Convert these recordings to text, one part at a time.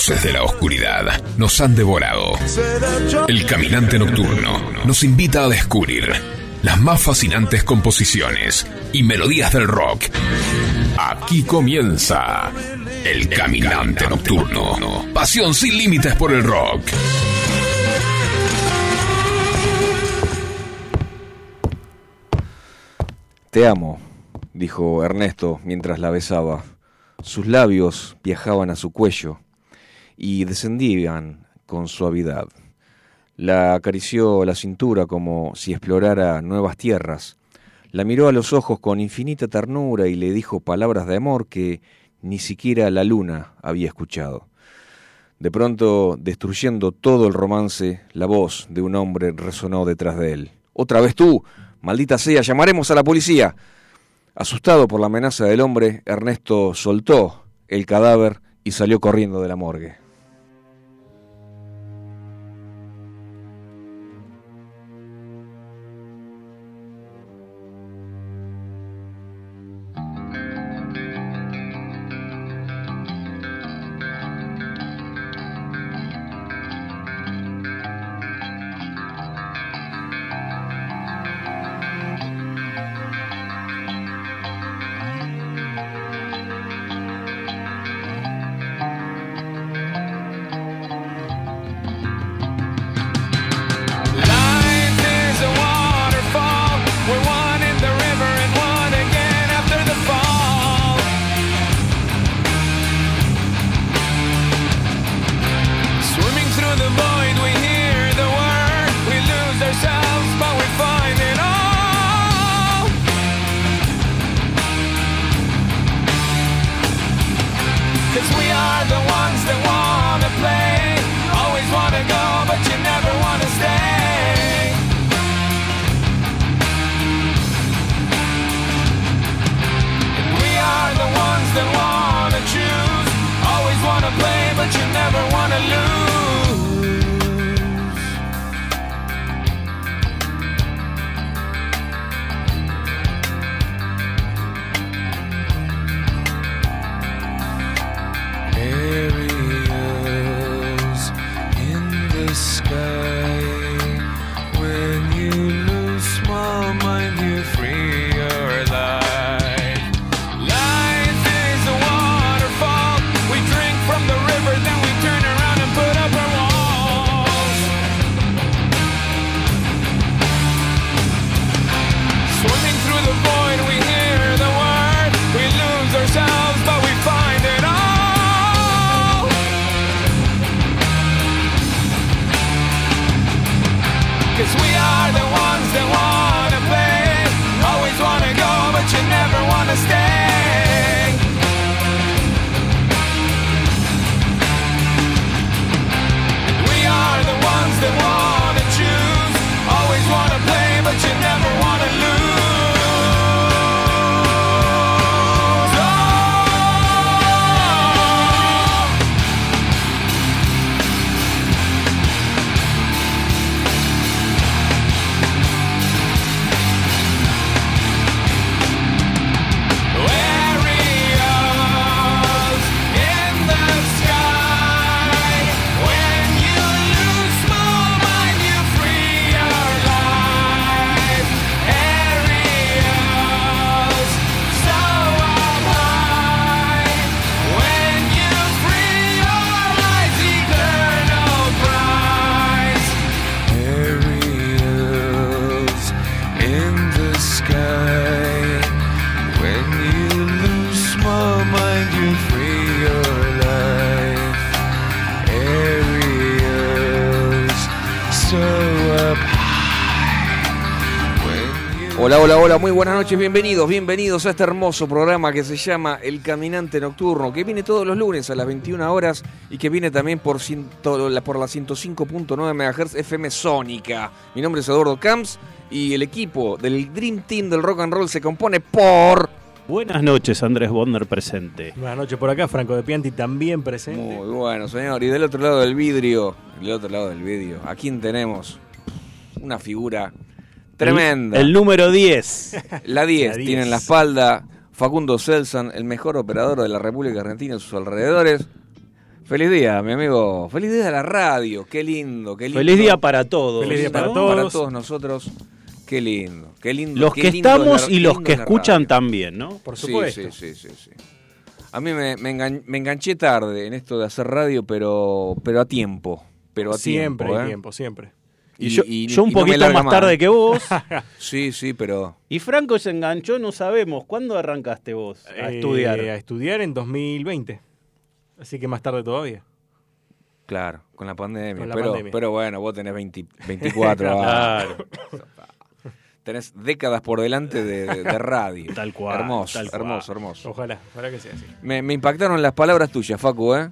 Fauces de la oscuridad nos han devorado. El caminante nocturno nos invita a descubrir las más fascinantes composiciones y melodías del rock. Aquí comienza El Caminante Nocturno. Pasión sin límites por el rock. Te amo, dijo Ernesto mientras la besaba. Sus labios viajaban a su cuello y descendían con suavidad. La acarició la cintura como si explorara nuevas tierras. La miró a los ojos con infinita ternura y le dijo palabras de amor que ni siquiera la luna había escuchado. De pronto, destruyendo todo el romance, la voz de un hombre resonó detrás de él. Otra vez tú, maldita sea, llamaremos a la policía. Asustado por la amenaza del hombre, Ernesto soltó el cadáver y salió corriendo de la morgue. Buenas noches, bienvenidos, bienvenidos a este hermoso programa que se llama El Caminante Nocturno, que viene todos los lunes a las 21 horas y que viene también por, ciento, por la 105.9 MHz FM Sónica. Mi nombre es Eduardo Camps y el equipo del Dream Team del Rock and Roll se compone por... Buenas noches, Andrés Bonder presente. Buenas noches por acá, Franco de Pianti también presente. Muy bueno, señor. Y del otro lado del vidrio, del otro lado del vidrio, ¿a quién tenemos? Una figura Tremenda. El, número 10. La 10 tiene en la espalda Facundo Selsan, el mejor operador de la República Argentina en sus alrededores. Feliz día, mi amigo. Feliz día de la radio. Qué lindo, qué lindo. Feliz día para todos. Feliz día para Para todos. todos nosotros. Qué lindo, qué lindo. Los qué que lindo estamos la- y los que escuchan radio. también, ¿no? Por supuesto. Sí, sí, sí, sí. A mí me, me engan- me enganché tarde en esto de hacer radio, pero, pero a tiempo. Pero a siempre tiempo, hay ¿eh? tiempo, siempre. Y, yo, y- yo un y poquito más tarde que vos. Sí, sí, pero y Franco se enganchó, no sabemos. ¿Cuándo arrancaste vos a Eh, estudiar? A estudiar en 2020. Así que más tarde todavía. claro, con la pandemia. Con la pero, pandemia. pero bueno, vos tenés 20 24 años. Claro. Tenés décadas por delante de, de- de radio. Tal cual, Hermoso, tal cual. hermoso, hermoso. Ojalá, ojalá que sea así. Me, me impactaron las palabras tuyas, Facu, ¿eh?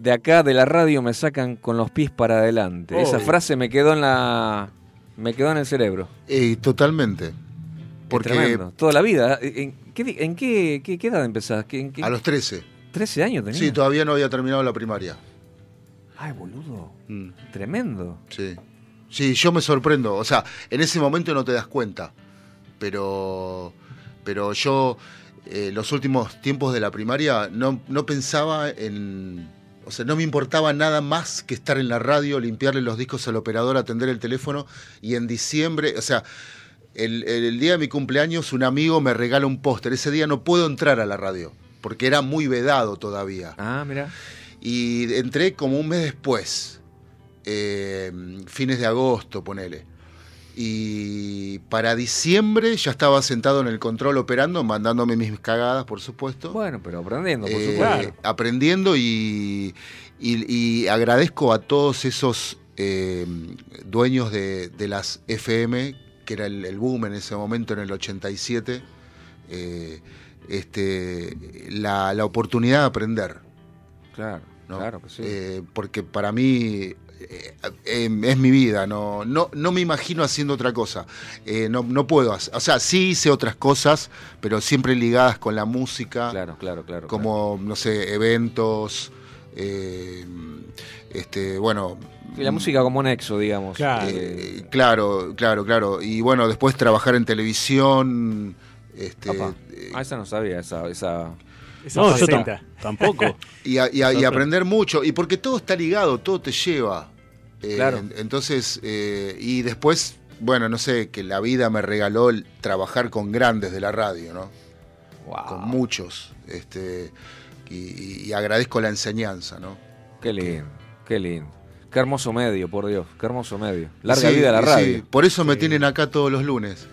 De acá, de la radio, me sacan con los pies para adelante. Esa Obvio. frase me quedó en la... Me quedó en el cerebro. Eh, totalmente. Porque Es tremendo. Toda la vida. ¿En qué, en qué, qué- qué edad empezás? ¿Qué- en qué- a los 13. 13 años tenías? Sí, todavía no había terminado la primaria. Ay, boludo. Mm. Tremendo. Sí. Sí, yo me sorprendo. O sea, en ese momento no te das cuenta. Pero, pero yo, eh, los últimos tiempos de la primaria, no, no pensaba en. O sea, no me importaba nada más que estar en la radio, limpiarle los discos al operador, atender el teléfono. Y en diciembre, o sea, el, el día de mi cumpleaños, un amigo me regala un póster. Ese día no puedo entrar a la radio, porque era muy vedado todavía. Ah, mira. Y entré como un mes después, eh, fines de agosto, ponele. Y para diciembre ya estaba sentado en el control operando, mandándome mis cagadas, por supuesto. Bueno, pero aprendiendo, por Eh, supuesto. Aprendiendo y, y- y agradezco a todos esos eh, dueños de, de las FM, que era el, el boom en ese momento, en el 87, eh, este, la, la oportunidad de aprender. Claro, ¿no? claro que sí. Eh, porque para mí eh, eh, es mi vida, no, no, no me imagino haciendo otra cosa. Eh, no, no puedo hacer, o sea, sí hice otras cosas, pero siempre ligadas con la música, claro, claro, claro. como, no sé, eventos, eh, este, bueno... Y la música como nexo, digamos. Claro. eh, claro, claro, claro. Y bueno, después trabajar en televisión. Este, Papá. eh, Ah, esa no sabía, esa... esa... Esa No, yo tam- tampoco. Y, a- y a- y Sorprende. aprender mucho, y porque todo está ligado, todo te lleva. Eh, Claro. en- Entonces, eh, y después, bueno, no sé, que la vida me regaló el trabajar con grandes de la radio, ¿no? Wow. Con muchos. Este, y, agradezco la enseñanza, ¿no? Qué lindo, qué lindo. Qué hermoso medio, por Dios. Qué hermoso medio. Larga Sí, vida a la radio. sí, por eso me tienen acá todos los lunes.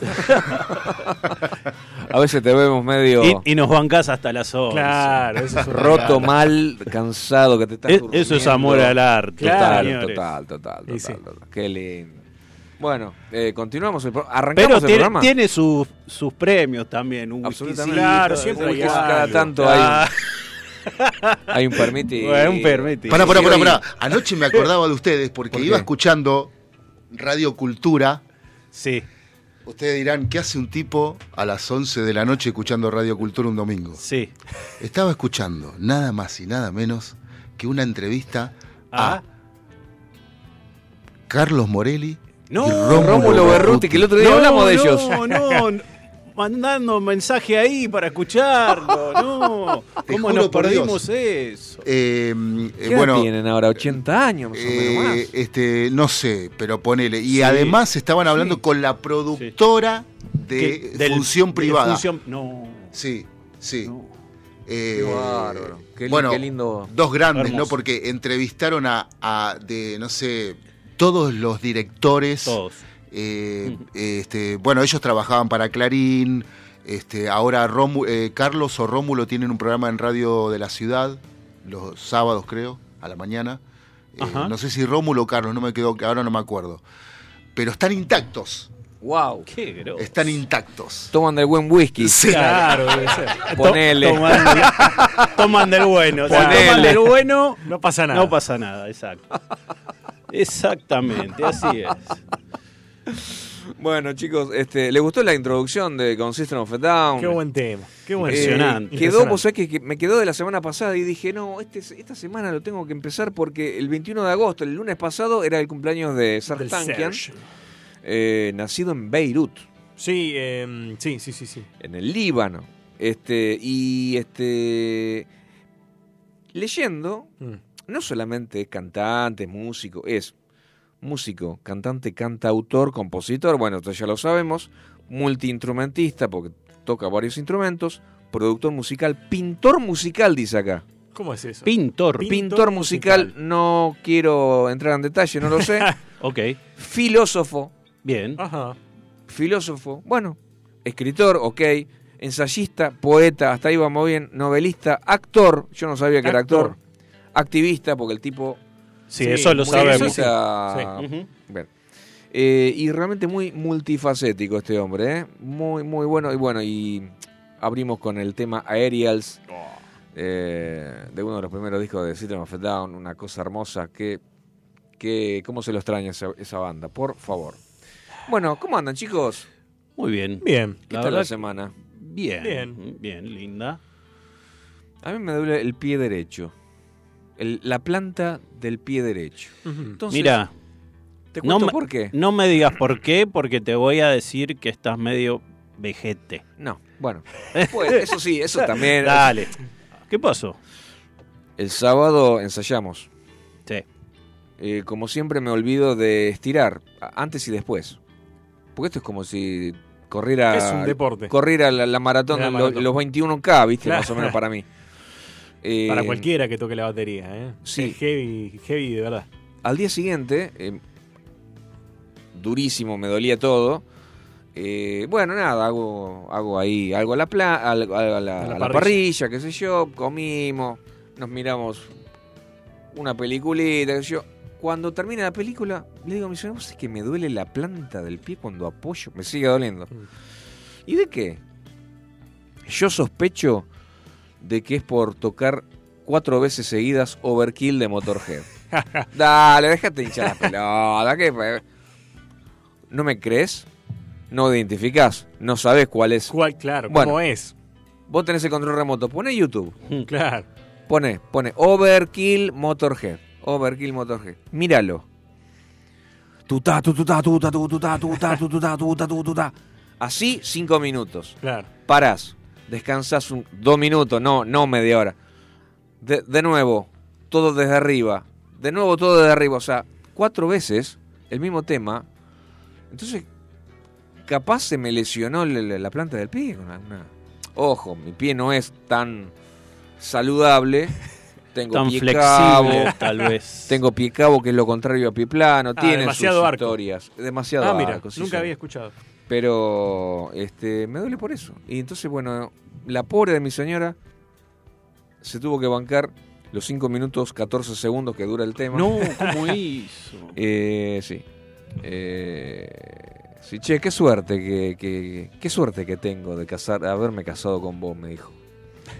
A veces te vemos medio Y, y nos bancás hasta las 11. Claro, eso es un roto, mal, cansado, que te estás Es- eso es amor al arte. Total, total, total, total, Y sí. total. Qué lindo. Bueno, eh, continuamos el pro- arrancamos Pero el tiene, programa. tiene sus, sus premios también. Un Absolutamente. Claro, siempre cada tanto Ah, hay, hay un permite. bueno, un permite. Pará, pará, pará, pará. Anoche me acordaba de ustedes porque ¿Por iba escuchando Radio Cultura. Sí, Ustedes dirán, ¿qué hace un tipo a las 11 de la noche escuchando Radio Cultura un domingo? sí. Estaba escuchando nada más y nada menos que una entrevista Ah. a Carlos Morelli No, y Rómulo, Rómulo Berruti, que el otro día no, hablamos de no, ellos. No, no, mandando mensaje ahí para escucharlo. No, Te ¿cómo nos perdimos eso? Eh, eh, ¿Qué bueno, tienen ahora? ¿80 años más o menos más? eh, este, no sé, pero ponele. Y Sí. además estaban hablando Sí. con la productora de Que- del- función de privada. función- no, Sí, sí. no. Eh, Qué bárbaro. Qué, li- bueno, qué lindo. Dos grandes, Hermoso. ¿no? Porque entrevistaron a, a de, no sé, todos los directores. Todos. Eh, este, bueno, ellos trabajaban para Clarín. Este, ahora eh, Carlos o Rómulo tienen un programa en radio de la ciudad, los sábados creo, a la mañana. Eh, no sé si Rómulo o Carlos, no me quedó, ahora no me acuerdo. Pero están intactos, Wow. Qué grosso. están intactos. Toman del buen whisky. Claro, debe ser. Ponele. To- Toman, toman del bueno. Toman del bueno, No pasa nada. no pasa nada, exacto. Exactamente, así es. Bueno, chicos, este, ¿les gustó la introducción de Con System of a Down? Qué buen tema. Qué buen Eh, Impresionante. quedó, vos sabés que, que me quedó de la semana pasada y dije, no, este, esta semana lo tengo que empezar porque el 21 de agosto, el lunes pasado, era el cumpleaños de Sartankian, eh, nacido en Beirut. Sí, em, sí, sí, sí, sí. en el Líbano. Este, y este, leyendo, Mm. no solamente es cantante, músico, es músico, cantante, cantautor, compositor, bueno, esto ya lo sabemos, multiinstrumentista, porque toca varios instrumentos, productor musical, pintor musical, dice acá. ¿Cómo es eso? Pintor. Pin- Pintor, Pintor musical, musical. no quiero entrar en detalle, no lo sé. Ok, Filósofo, bien. Ajá. filósofo, bueno, escritor, ok, ensayista, poeta, hasta ahí vamos bien, novelista, actor, yo no sabía que era Actor. activista, porque el tipo... Sí, Sí, eso lo sabemos. eso. Eh, y realmente muy multifacético este hombre, ¿eh? muy, muy bueno. Y bueno, y abrimos con el tema Aerials, eh, de uno de los primeros discos de System of a Down, una cosa hermosa que, que ¿cómo se lo extraña esa, esa banda? Por favor. Bueno, ¿cómo andan chicos? Muy bien. Bien. ¿Qué La tal la semana? Bien. Bien. Bien, linda. A mí me duele el pie derecho. El- la planta del pie derecho. Entonces, Mira, ¿te no cuento me- por qué? no me digas por qué, porque te voy a decir que estás medio vejete. No, bueno. Pues, eso sí, eso también. Dale. ¿Qué pasó? El sábado ensayamos. Sí. Eh, como siempre me olvido de estirar, antes y después. Porque esto es como si corriera, Es un deporte. corriera la, la maratón, La lo- maratón. los 21K, ¿viste? Claro. Más o menos para mí. Eh, Para cualquiera que toque la batería, ¿eh? sí. Es heavy, heavy de verdad. Al día siguiente, eh, durísimo, me dolía todo. Eh, bueno, nada, hago, hago ahí algo a la, pla- a, la, A la a la parrilla. parrilla, qué sé yo, comimos, nos miramos una peliculita, qué sé yo. Cuando termina la película, le digo a mi señora, ¿vos sabés que me duele la planta del pie cuando apoyo? Me sigue doliendo. Mm. ¿Y de qué? Yo sospecho de que es por tocar cuatro veces seguidas Overkill de Motorhead. Dale, déjate hinchar la pelota. ¿qué fue? ¿No me crees? ¿No identificás? ¿No sabes cuál es? ¿Cuál, claro, Bueno. cómo es? Vos tenés el control remoto. Pone YouTube. Claro. Pone, pone Overkill Motorhead. Overkill Motorhead. Míralo. Así, cinco minutos. Claro. Parás. Descansás un, dos minutos, no, no media hora. De, de nuevo, todo desde arriba. De nuevo, todo desde arriba. O sea, cuatro veces el mismo tema. Entonces, capaz se me lesionó la, la- la planta del pie. Una- una- Ojo, mi pie no es tan saludable. Tengo Tan pie flexible, cabo. tal vez. Tengo pie cabo, que es lo contrario a pie plano. Ah, demasiado sus arco. historias. Demasiado Ah, mira, arco, sí, nunca había escuchado. Pero este me duele por eso. Y entonces, bueno, la pobre de mi señora se tuvo que bancar los 5 minutos 14 segundos que dura el tema. No, ¿cómo hizo? Eh, sí. Eh, sí, che, qué suerte que, que- qué suerte que tengo de casar, haberme casado con vos, me dijo.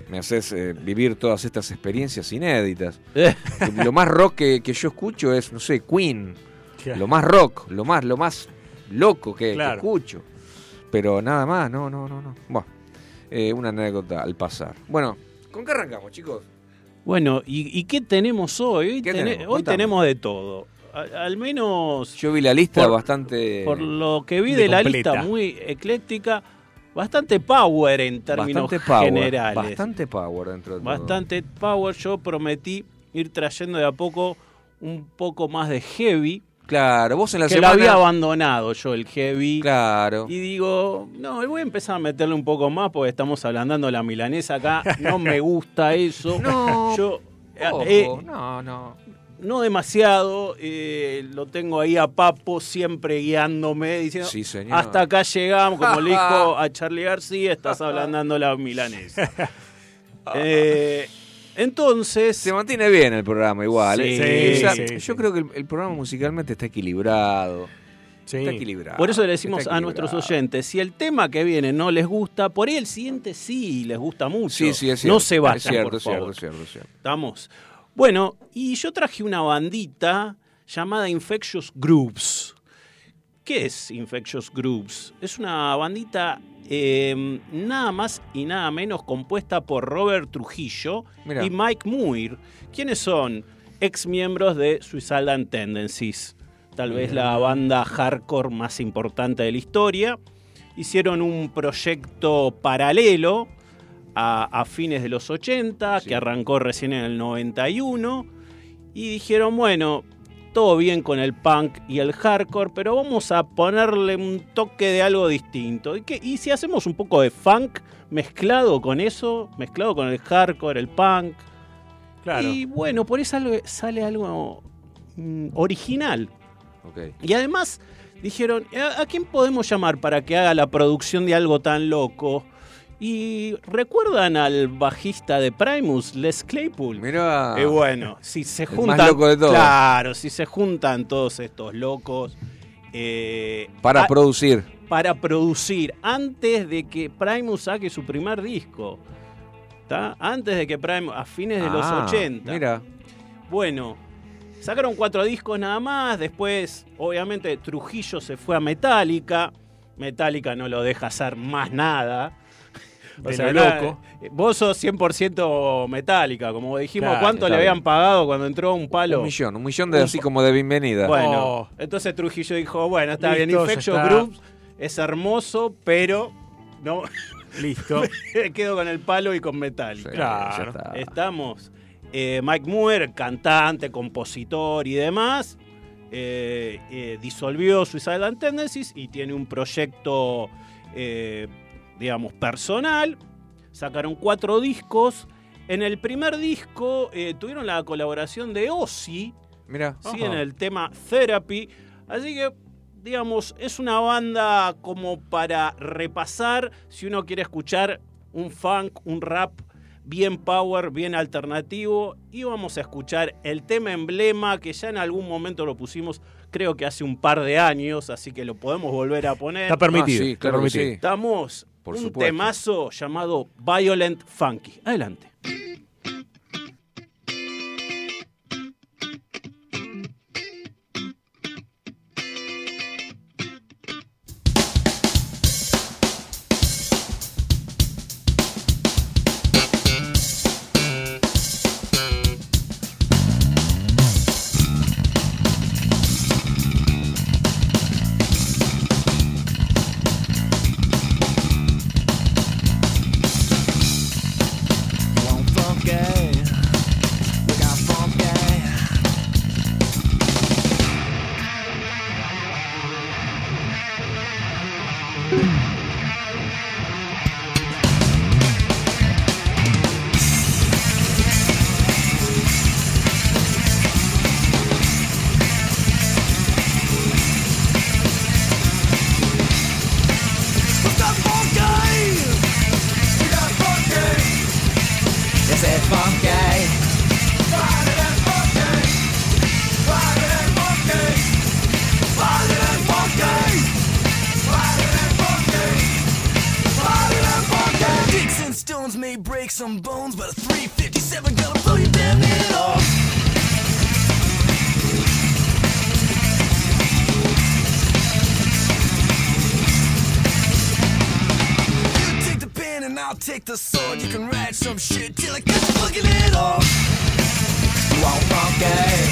Me haces eh, vivir todas estas experiencias inéditas. Lo más rock que, que yo escucho es, no sé, Queen. Lo más rock, lo más, lo más loco que, que Claro. escucho. Pero nada más, no, no, no, no. Bueno, eh, una anécdota al pasar. Bueno, ¿con qué arrancamos, chicos? Bueno, ¿y, y qué tenemos hoy? Hoy, ¿Qué tene- tenemos? hoy Contame. tenemos de todo. Al menos Yo vi la lista Por- bastante. por lo que vi de la lista, muy ecléctica, bastante power en términos bastante power. generales. Bastante power dentro de todo. Bastante power. Yo prometí ir trayendo de a poco un poco más de heavy, Claro, vos en la que semana. lo había abandonado yo el heavy. Claro. Y digo, no, voy a empezar a meterle un poco más porque estamos hablando de la milanesa acá. No me gusta eso. No, Yo, eh, Ojo, eh, no, no. no demasiado, eh, lo tengo ahí a Papo siempre guiándome, diciendo, Sí, señor. hasta acá llegamos, como le dijo a Charlie García, estás ablandando la milanesa. Eh, entonces, Se mantiene bien el programa igual. Sí, ¿eh? sí, O sea, sí, yo creo que el, el programa musicalmente está equilibrado. Sí. Está equilibrado. por eso le decimos a nuestros oyentes, si el tema que viene no les gusta, por ahí el siguiente sí les gusta mucho. Sí, sí, es cierto. No se vayan, Es cierto, por es cierto, favor. es cierto, es cierto. ¿Estamos? Bueno, y yo traje una bandita llamada Infectious Groups. ¿Qué es Infectious Groups? Es una bandita eh, nada más y nada menos compuesta por Robert Trujillo Mirá. y Mike Muir. ¿Quiénes son? Ex miembros de Suicidal Tendencies. Tal vez la banda hardcore más importante de la historia. hicieron un proyecto paralelo a, a fines de los 80, Sí. que arrancó recién en el 91, y dijeron, bueno, todo bien con el punk y el hardcore, pero vamos a ponerle un toque de algo distinto. ¿Y, qué- y si hacemos un poco de funk mezclado con eso, mezclado con el hardcore, el punk? Claro. Y bueno, por eso sale, algo mm, original. Ok. Y además dijeron, ¿a, a quién podemos llamar para que haga la producción de algo tan loco? Y recuerdan al bajista de Primus, Les Claypool. Mira. Y bueno, si se juntan. más loco de todos. Claro, si se juntan todos estos locos. eh, Para a- producir. para producir antes de que Primus saque su primer disco. ¿tá? Antes de que Primus, a fines de los Ah, 80. Mira. Bueno, sacaron cuatro discos nada más. Después, obviamente, Trujillo se fue a Metallica. Metallica no lo deja hacer más nada. De lo loco. eh, Vos sos 100% Metallica, como dijimos. Claro, ¿Cuánto le habían bien. pagado cuando entró un palo? Un millón. Un millón de Un así como de bienvenida. Bueno, Oh. entonces Trujillo dijo, bueno, está bien, Listo, Infection está. Groups es hermoso, pero no Listo. quedo con el palo y con Metallica. Sí, Claro. está. Estamos. eh, Mike Muir, cantante, compositor y demás, eh, eh, disolvió Suicidal Tendencies y tiene un proyecto, eh, digamos, personal. Sacaron cuatro discos. En el primer disco eh, tuvieron la colaboración de Ozzy, Mira. ¿sí? Ajá. en el tema Therapy. Así que, digamos, es una banda como para repasar si uno quiere escuchar un funk, un rap bien power, bien alternativo. Y vamos a escuchar el tema emblema que ya en algún momento lo pusimos, creo que hace un par de años, así que lo podemos volver a poner. Está permitido. Ah, sí, claro que permitido. sí. Estamos Por un supuesto. temazo llamado Violent Funky. Adelante. Stones may break some bones, but like the sword, you can ride some shit till I get fucking it off. Wow, okay.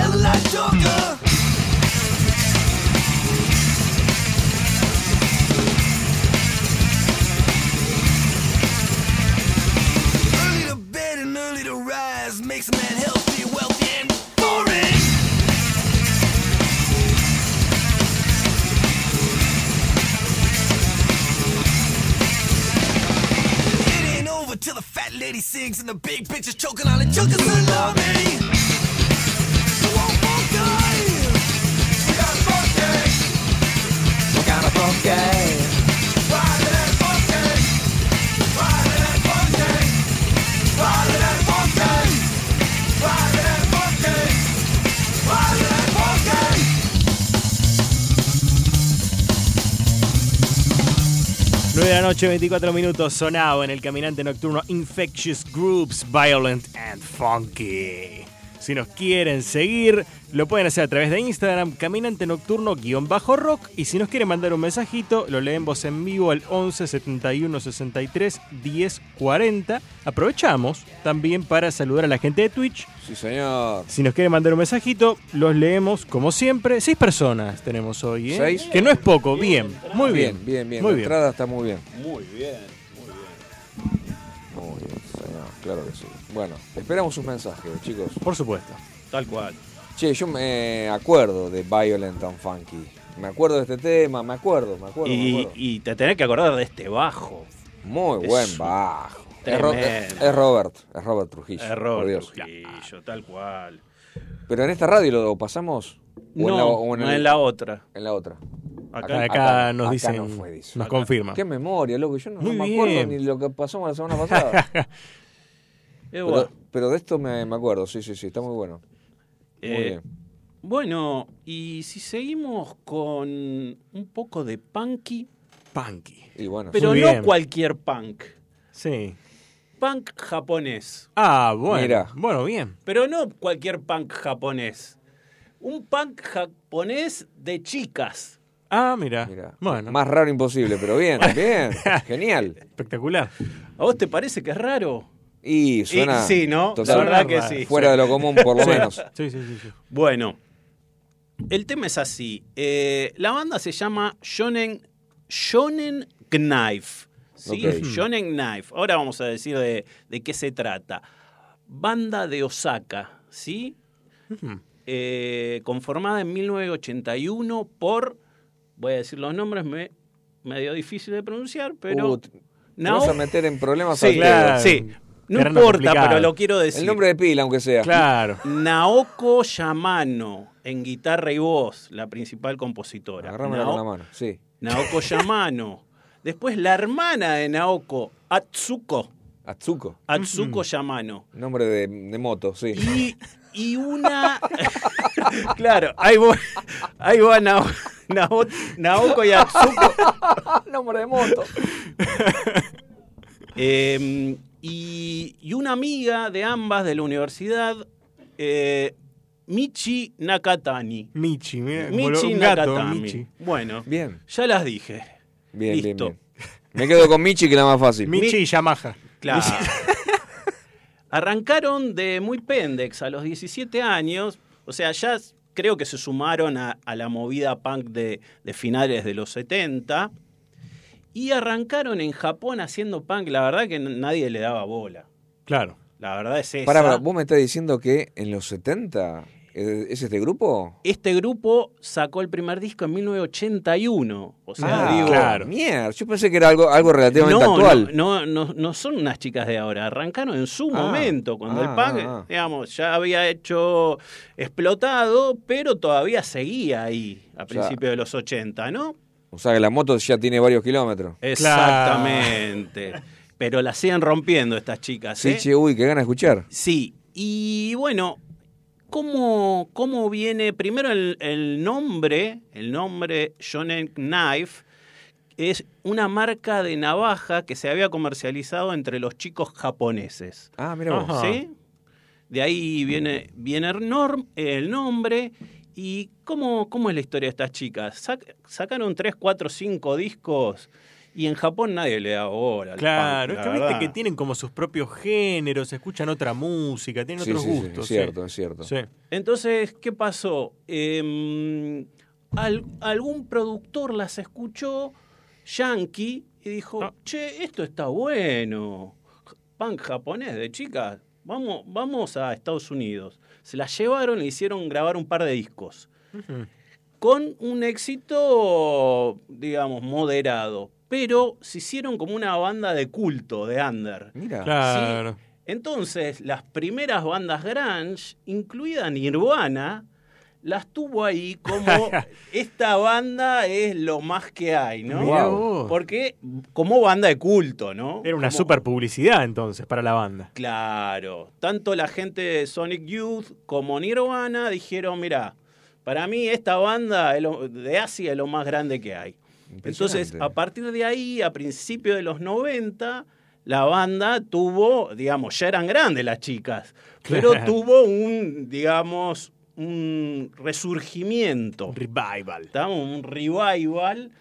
noche, 24 minutos, sonado en el caminante nocturno Infectious Groups, Violent and Funky. Si nos quieren seguir, lo pueden hacer a través de Instagram, caminante nocturno-rock. Y si nos quieren mandar un mensajito, lo leemos en vivo al 11 71 63 10 40. Aprovechamos también para saludar a la gente de Twitch. Sí, señor. Si nos quieren mandar un mensajito, los leemos como siempre. Seis personas tenemos hoy, ¿eh? ¿Seis? Que no es poco, bien. Muy bien. Bien, bien, bien. Muy la bien. entrada está muy bien. Muy bien. Muy bien, señor. Claro que sí. Bueno, esperamos sus mensajes, chicos. Por supuesto. Tal cual. Che, yo me acuerdo de Violent and Funky. Me acuerdo de este tema, me acuerdo, me acuerdo. me Y, acuerdo. y te tenés que acordar de este bajo. Muy es buen bajo. Es, es- tremendo. es Robert, es Robert Trujillo. Por Dios. Trujillo, tal cual. Pero en esta radio lo pasamos. ¿O No, en la, o en no el- en la otra. en la otra. Acá, Acá, nos acá dicen, no fue, dice. nos Acá. confirman. Qué memoria, loco. Yo no, me acuerdo ni lo que pasamos la semana pasada. Pero, bueno, pero de esto me, me acuerdo, sí, sí, sí, está muy bueno. Muy eh, bien. bueno, y si seguimos con un poco de punky, Punky. Y bueno, pero no bien. cualquier punk. Sí. Punk japonés. Ah, bueno. Mira. Bueno, bien. Pero no cualquier punk japonés. Un punk japonés de chicas. Ah, mira. mira. Bueno, Más raro imposible, pero bien, bien. Genial. espectacular. ¿A vos te parece que es raro? Y suena. Y sí, ¿no? total- La verdad que sí. Fuera de lo común, por lo menos. Sí, sí, sí. sí. Bueno, el tema es así. Eh, la banda se llama Shonen, Shonen Knife. ¿sí? Ok. Shonen Knife. Ahora vamos a decir de, de qué se trata. Banda de Osaka, ¿sí? Eh, conformada en 1981 por, voy a decir los nombres, me, medio difícil de pronunciar, pero... Uh, te- te Nao- vas a meter en problemas Sí, al claro. sí. No Terreno importa, complicado. pero lo quiero decir. El nombre de pila, aunque sea. Claro. Naoko Yamano en guitarra y voz, la principal compositora. Agárramela Nao- con la mano, sí. Naoko Yamano. Después la hermana de Naoko, Atsuko. Atsuko. Atsuko Yamano. Nombre de, de moto, sí. Y, y una. claro, ahí va, ahí va Nao- Nao- Naoko y Atsuko. Nombre de moto. Eh, y, y una amiga de ambas de la universidad, eh, Michi Nakatani. Michi, mira. Michi un gato, Nakatani. Michi. Bueno, Bien. ya las dije. Bien, bien, Listo. bien. Me quedo con Michi, que es la más fácil. Michi y Yamaha. Claro. Arrancaron de muy pendex a los 17 años, o sea, ya creo que se sumaron a, a la movida punk de, de finales de los 70 y arrancaron en Japón haciendo punk, la verdad que nadie le daba bola. Claro. La verdad es esa. Pará, pará, vos me estás diciendo que en los 70 eh, es este grupo. Este grupo sacó el primer disco en 1981, o sea, ah, digo, claro. Mierda, yo pensé que era algo, algo relativamente no, actual. No, no, no, no son unas chicas de ahora, arrancaron en su Ah, momento, cuando ah, el punk, ah, ah. digamos, ya había hecho explotado, pero todavía seguía ahí a sea- principios de los 80, ¿no? O sea que la moto ya tiene varios kilómetros. Exactamente. Pero la siguen rompiendo estas chicas, Sí, ¿eh? che, uy, qué gana de escuchar. Sí, y bueno, ¿cómo, cómo viene? Primero el, el nombre, el nombre Shonen Knife, es una marca de navaja que se había comercializado entre los chicos japoneses. Ah, mira vos. Ajá. ¿Sí? De ahí viene, viene el, norm- el nombre. ¿Y cómo, cómo es la historia de estas chicas? Sac- sacaron 3, 4, 5 discos y en Japón nadie le da bola. al Claro, punk, es que viste que tienen como sus propios géneros, escuchan otra música, tienen Sí, otros sí, sí, gustos. es sí. cierto, es cierto. Sí. Entonces, ¿qué pasó? Em, al- algún productor las escuchó, yankee, y dijo, Ah. che, esto está bueno. Punk japonés de chicas, vamos, vamos a Estados Unidos. Se las llevaron e hicieron grabar un par de discos. Con un éxito, digamos, moderado. pero se hicieron como una banda de culto de under. Mira. Claro. Entonces, las primeras bandas grunge, incluida Nirvana, las tuvo ahí como esta banda es lo más que hay, ¿no? Porque como banda de culto, ¿no? Era una Como- super publicidad entonces para la banda. Claro, tanto la gente de Sonic Youth como Nirvana dijeron, mira, para mí esta banda es lo- de Asia es lo más grande que hay. Entonces, a partir de ahí, a principios de los 90, la banda tuvo, digamos, ya eran grandes las chicas, pero tuvo un, digamos, un resurgimiento. Revival. ¿Estamos? Un revival.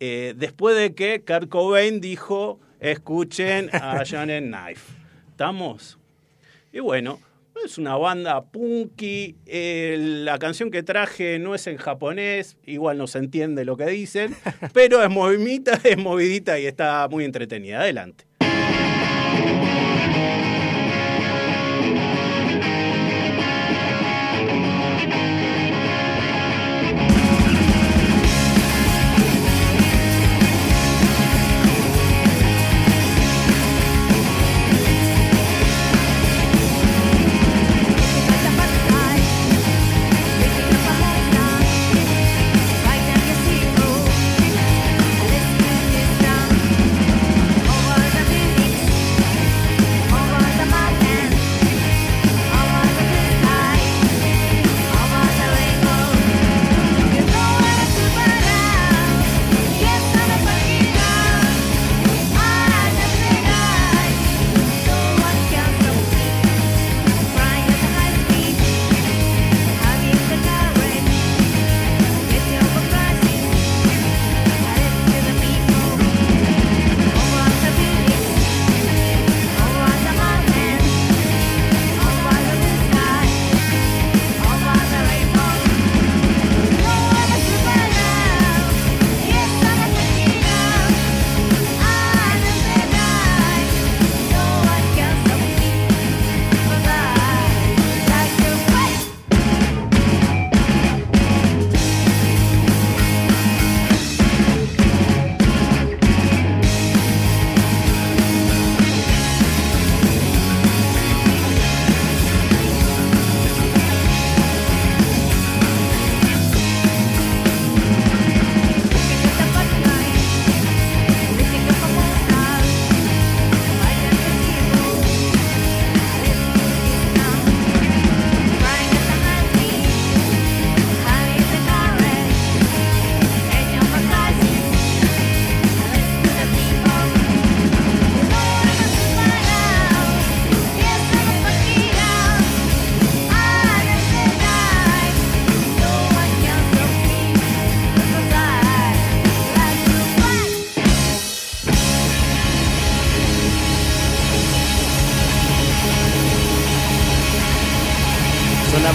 eh, después de que Kurt Cobain dijo, escuchen a Janet Knife. ¿Estamos? Y bueno, es una banda punky. eh, la canción que traje no es en japonés, igual no se entiende lo que dicen, pero es movidita, es movidita y está muy entretenida. Adelante.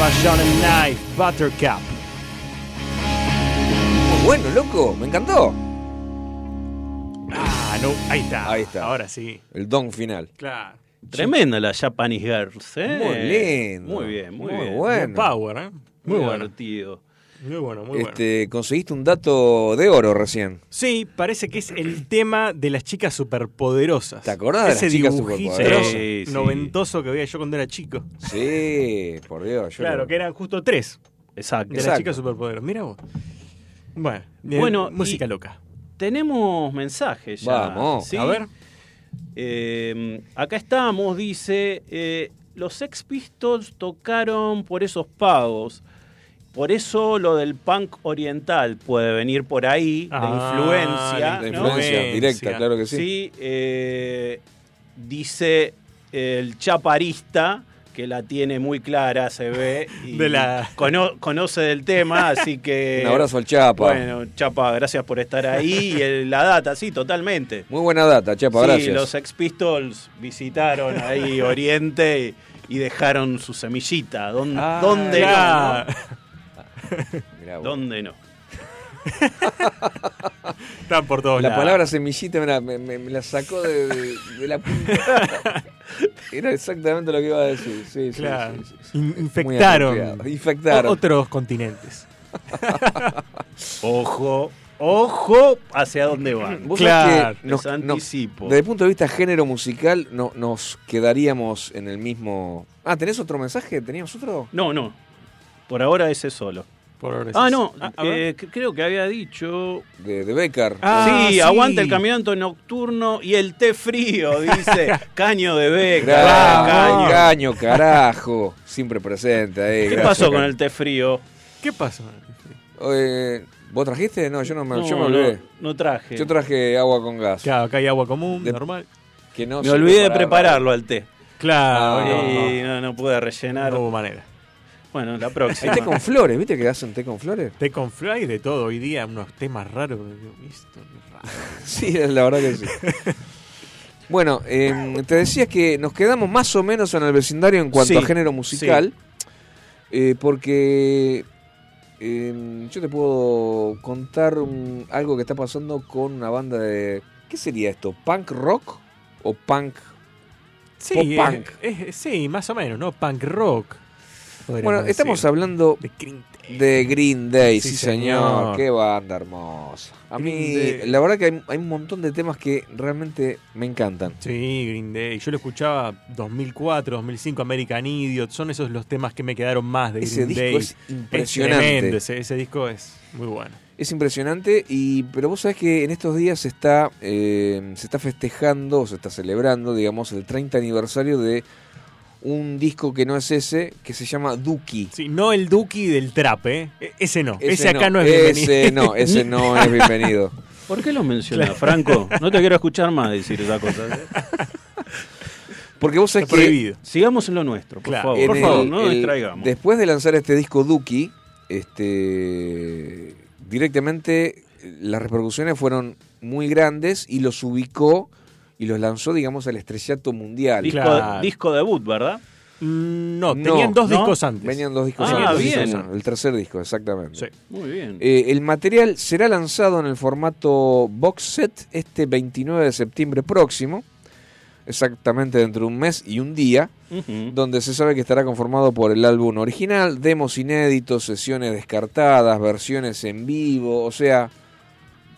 And Knife, Buttercup. Muy bueno, loco, me encantó. Ah, no, ahí está. Ahí está. Ahora sí. El don final. Claro. Tremenda la Japanese Girls, ¿eh? Muy lindo. Muy bien, muy, Muy bien. bueno. Buen power, ¿eh? Muy Muy bueno. divertido. Muy bueno, muy bueno. Este, conseguiste un dato de oro recién. Sí, parece que es el tema de las chicas superpoderosas. ¿Te acordás de Ese las chicas superpoderosas? Sí, sí. noventoso que veía yo cuando era chico. Sí, por Dios. yo claro, lo- que eran justo tres Exacto. de las Exacto. chicas superpoderosas. Mira vos. Bueno, música loca. Tenemos mensajes ya. Vamos. ¿sí? A ver. Eh, acá estamos, dice, eh, los Sex Pistols tocaron por esos pagos. Por eso lo del punk oriental puede venir por ahí, Ah, de influencia. La influencia directa, claro que sí. Sí, eh, dice el chaparista, que la tiene muy clara, se ve, y De la- cono- conoce del tema, así que... Un abrazo al Chapa. Bueno, Chapa, gracias por estar ahí. Y el- la data, sí, totalmente. Muy buena data, Chapa, sí, gracias. los Sex Pistols visitaron ahí Oriente y, y dejaron su semillita. ¿Dónde, Ah, dónde claro. Mirá. ¿Dónde no? Están por todos La lados. palabra semillita me la, me- me- me la sacó de, de- de la punta. Era exactamente lo que iba a decir. Sí, sí, Claro. sí, sí, infectaron. Infectaron. otros continentes. Ojo, Ojo hacia dónde van. Vos Claro, nos- anticipo. desde el punto de vista género musical, no, nos quedaríamos en el mismo. Ah, ¿tenés otro mensaje? ¿Teníamos otro? No, no. Por ahora ese solo. Por ahora Ah, no. Ah, a ver. eh, creo que había dicho. De, de Becker. Ah, sí, sí. aguanta el caminante nocturno y el té frío, dice Caño de Beca. Gra- Caño. Caño, carajo. Siempre presente ahí. ¿Qué gracias, pasó con el té frío? ¿Qué pasó? Eh, ¿Vos trajiste? No, yo no me, No, yo me olvidé. no, no traje. Yo traje agua con gas. Claro, acá hay agua común, De- normal. Que no Me olvidé de para prepararlo al té. Claro, Ah, no, y no, no pude rellenar. no hubo manera. Bueno, la Hay próxima. té con flores, ¿viste que hacen té con flores? Té con flor y de todo. Hoy día unos temas raros. Esto es raro. Sí, la verdad que sí. Bueno, eh, te decías que nos quedamos más o menos en el vecindario en cuanto Sí, a género musical, eh, porque eh, yo te puedo contar un- algo que está pasando con una banda de... ¿Qué sería esto? ¿Punk rock o punk? Sí, Pop eh, punk. es- sí, más o menos, ¿no? Punk rock. Bueno, estamos decir. hablando de Green Day. de Green Day, sí, Sí, señor. señor. Qué banda hermosa. A Green mí, Day. la verdad que hay, hay un montón de temas que realmente me encantan. Sí, Green Day. Yo lo escuchaba 2004, 2005, American Idiot. Son esos los temas que me quedaron más de Green disco Day. es impresionante. tremendo, ese, ese disco es muy bueno. Es impresionante, y pero vos sabés que en estos días se está, eh, se está festejando, o se está celebrando, digamos, el 30 aniversario de un disco que no es ese, que se llama Duki. Sí, no el Duki del trap, ¿eh? E- Ese no. Ese, acá no, es Ese bienvenido. no, ese no es bienvenido. ¿Por qué lo menciona, Franco? No te quiero escuchar más decir esa cosa. ¿eh? Porque vos sabés Está que prohibido. Sigamos en lo nuestro, por Claro. favor. en Por el- favor, no nos el- distraigamos. después de lanzar este disco Duki, este, directamente eh, las repercusiones fueron muy grandes y los ubicó y los lanzó, digamos, al estrellato mundial. disco, Claro. disco debut, ¿verdad? Mm, No, No, tenían dos ¿no? discos antes. Venían dos discos Ah, antes, bien. sí, El tercer disco, exactamente. Sí. Muy bien. Eh, el material será lanzado en el formato box set este 29 de septiembre próximo, exactamente dentro de un mes y un día, donde se sabe que estará conformado por el álbum original, demos inéditos, sesiones descartadas, versiones en vivo, o sea,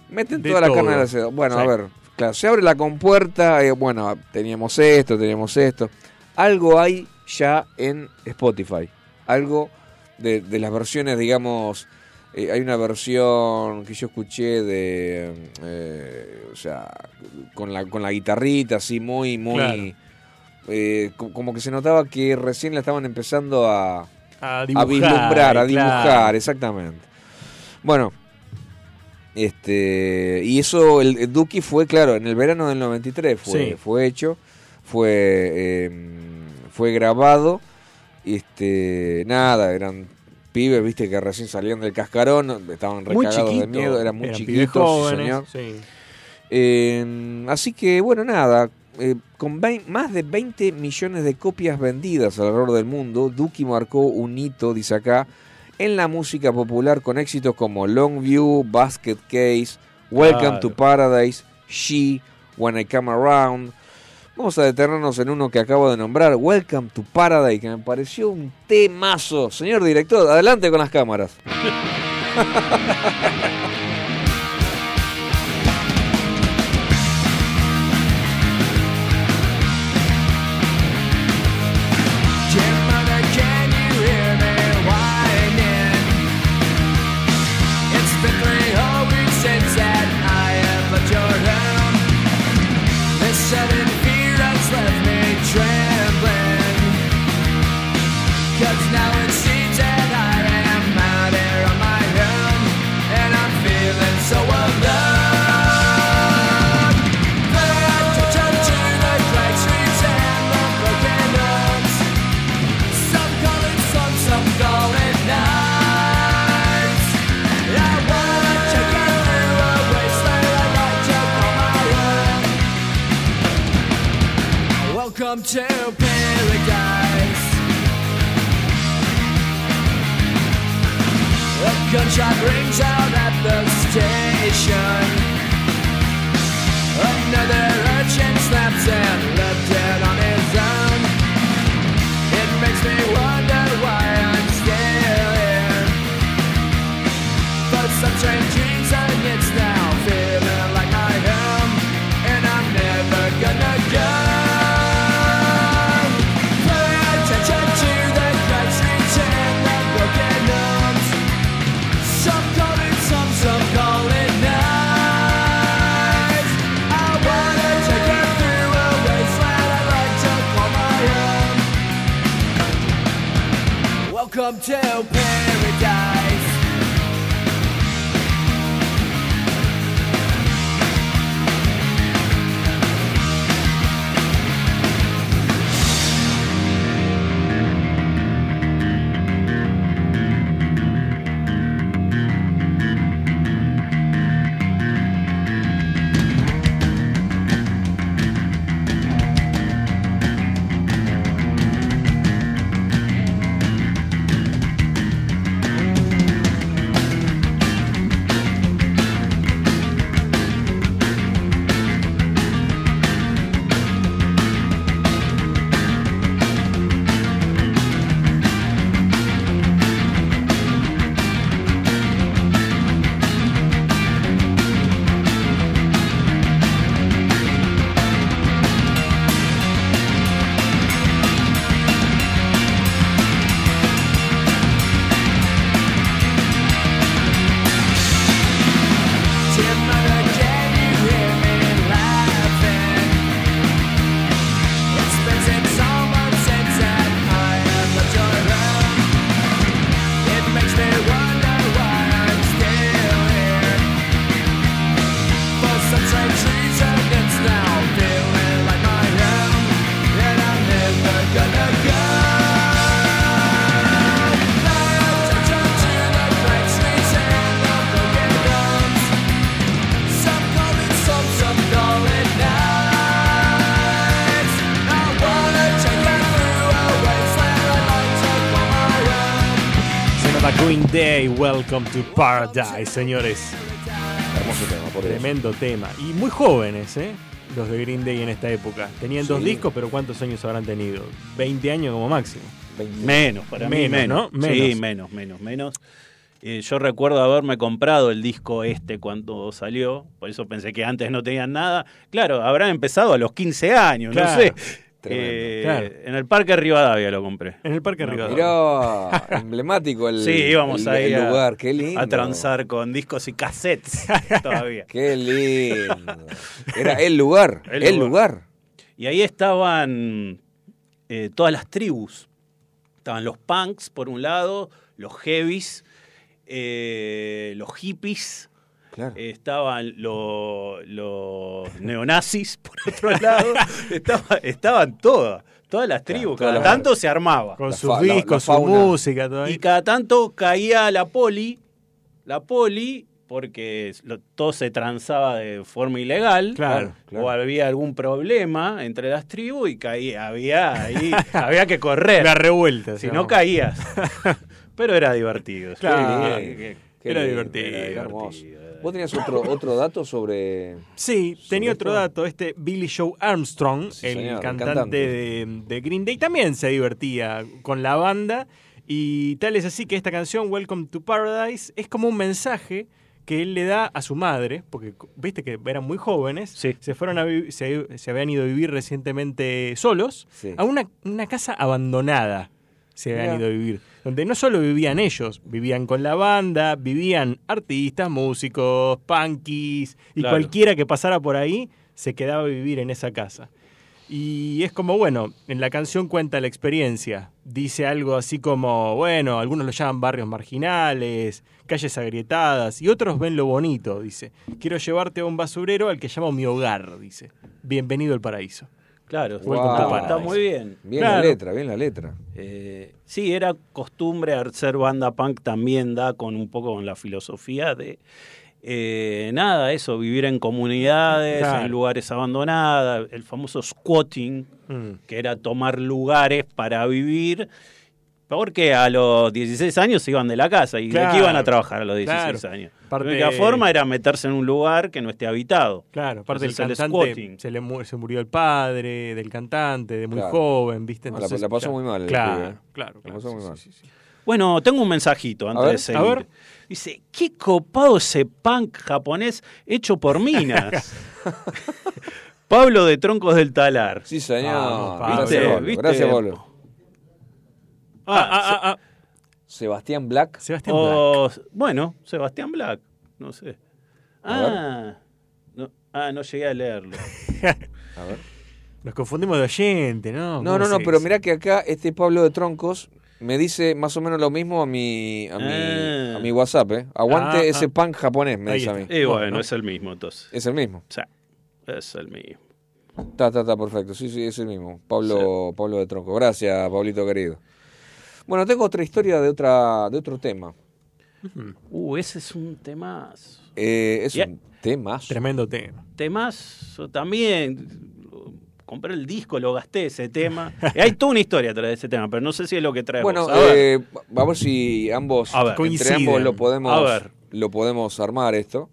meten De toda la carne al asador. Bueno, Sí. a ver, claro, se abre la compuerta, eh, bueno, teníamos esto, teníamos esto. Algo hay ya en Spotify, algo de, de las versiones, digamos, eh, hay una versión que yo escuché de, eh, o sea, con la, con la guitarrita, así muy, muy... Claro. eh, como que se notaba que recién la estaban empezando a, A a vislumbrar, a claro. dibujar, exactamente. Bueno, este y eso, el, el Duki fue, claro, en el verano del 93 fue, Sí. fue hecho, fue, eh, fue grabado, este, nada, eran pibes, viste, que recién salían del cascarón, estaban recagados de miedo, eran muy Eran chiquitos, jóvenes, señor. sí. Eh, así que, bueno, nada, eh, con más de 20 millones de copias vendidas alrededor del mundo, Duki marcó un hito, dice acá, en la música popular con éxitos como Longview, Basket Case, Welcome Claro. to Paradise, She, When I Come Around. Vamos a detenernos en uno que acabo de nombrar, Welcome to Paradise, que me pareció un temazo. Señor director, adelante con las cámaras. Welcome to Paradise, señores. Hermoso tema, por eso. Tremendo tema. Y muy jóvenes, ¿eh? Los de Green Day en esta época. Tenían dos Sí. discos, pero ¿cuántos años habrán tenido? 20 años como máximo. 20. Menos, para mí Menos, menos. ¿no? Sí, Menos. menos, menos, menos. Eh, yo recuerdo haberme comprado el disco este cuando salió, por eso pensé que antes no tenían nada. Claro, habrán empezado a los 15 años, Claro. no sé. Eh, Claro. En el Parque Rivadavia lo compré. En el Parque No, Rivadavia. Mirá, emblemático el, Sí, íbamos el, ahí el a- lugar, qué lindo. A transar con discos y cassettes todavía. Qué lindo. Era el lugar, El el, lugar. lugar. Y ahí estaban eh, todas las tribus. Estaban los punks, por un lado, los heavies, eh, los hippies, Claro. eh, estaban lo- los neonazis, por otro lado. Estaba- estaban todas, todas las tribus. cada tanto se armaba. Con sus discos, la su música, todo. Y cada tanto caía la poli, la poli, porque lo- todo se transaba de forma ilegal. Claro, claro. O había algún problema entre las tribus y caía, había ahí, había que correr. La revuelta. si no llamaba. caías. Pero era divertido. Claro. Qué lindo, qué Era divertido, era hermoso. ¿Vos tenías otro, otro dato sobre...? Sí, tenía ¿Sobre otro esto? dato. Este Billy Joe Armstrong, Sí, el, señor, cantante, cantante. De, de Green Day, también se divertía con la banda. Y tal es así que esta canción, Welcome to Paradise, es como un mensaje que él le da a su madre, porque viste que eran muy jóvenes, Sí. se fueron a se, se habían ido a vivir recientemente solos Sí. a una, una casa abandonada. Se habían ido a vivir. Donde no solo vivían ellos, vivían con la banda, vivían artistas, músicos, punkies, y Claro. cualquiera que pasara por ahí se quedaba a vivir en esa casa. Y es como, bueno, en la canción cuenta la experiencia. Dice algo así como, bueno, algunos lo llaman barrios marginales, calles agrietadas, y otros ven lo bonito, dice. Quiero llevarte a un basurero al que llamo mi hogar, dice. Bienvenido al paraíso. Claro, está, muy bien. Bien Claro. la letra, bien la letra. Eh, sí, era costumbre ser banda punk también da con un poco con la filosofía de eh, nada, eso, vivir en comunidades, Claro. en lugares abandonados, el famoso squatting, Mm. que era tomar lugares para vivir. Porque a los 16 años se iban de la casa y de qué iban a trabar a los 16 Claro. años. Parte- La única forma era meterse en un lugar que no esté habitado. Claro, aparte del cantante, se, le mu- se murió el padre del cantante, de muy Claro. joven, ¿viste? La- pasó muy mal el Claro, ¿eh? claro, La pasó sí, muy mal. sí, sí. Bueno, tengo un mensajito antes ver, de a seguir. ver. Dice, qué copado ese punk japonés hecho por minas. Pablo de Troncos del Talar. Sí, señor. Gracias, ¿Viste? Pablo. ¿Viste? Gracias, Pablo. Ah, ah, ah, ah. Sebastián Black. Sebastián Black. o- bueno, Sebastián Black, no sé. Ah, no, ah, no llegué a leerlo. A ver. Nos confundimos de oyente, ¿no? No, ¿Cómo no, no, pero mirá que acá este Pablo de Troncos Me dice más o menos lo mismo a mi, a mi, Ah. a mi WhatsApp, ¿eh? Aguante Ah, ese ah. pan japonés, me Ahí dice a mí. Y bueno, Bueno. es el mismo entonces. Es el mismo. Es el mismo. Está, está, está perfecto. Sí, sí, es el mismo. Pablo, Pablo de Tronco. Gracias, Pablito querido. Bueno, tengo otra historia de otra, de otro tema. Uh, ese es un temazo. Eh, es un tema. Tremendo tema. Temazo también. Compré el disco, lo gasté ese tema. Y hay toda una historia atrás de ese tema, pero no sé si es lo que trae Bueno, vos. A ver. eh, a ver si ambos, A ver. entre ambos lo podemos, A ver. lo podemos armar esto.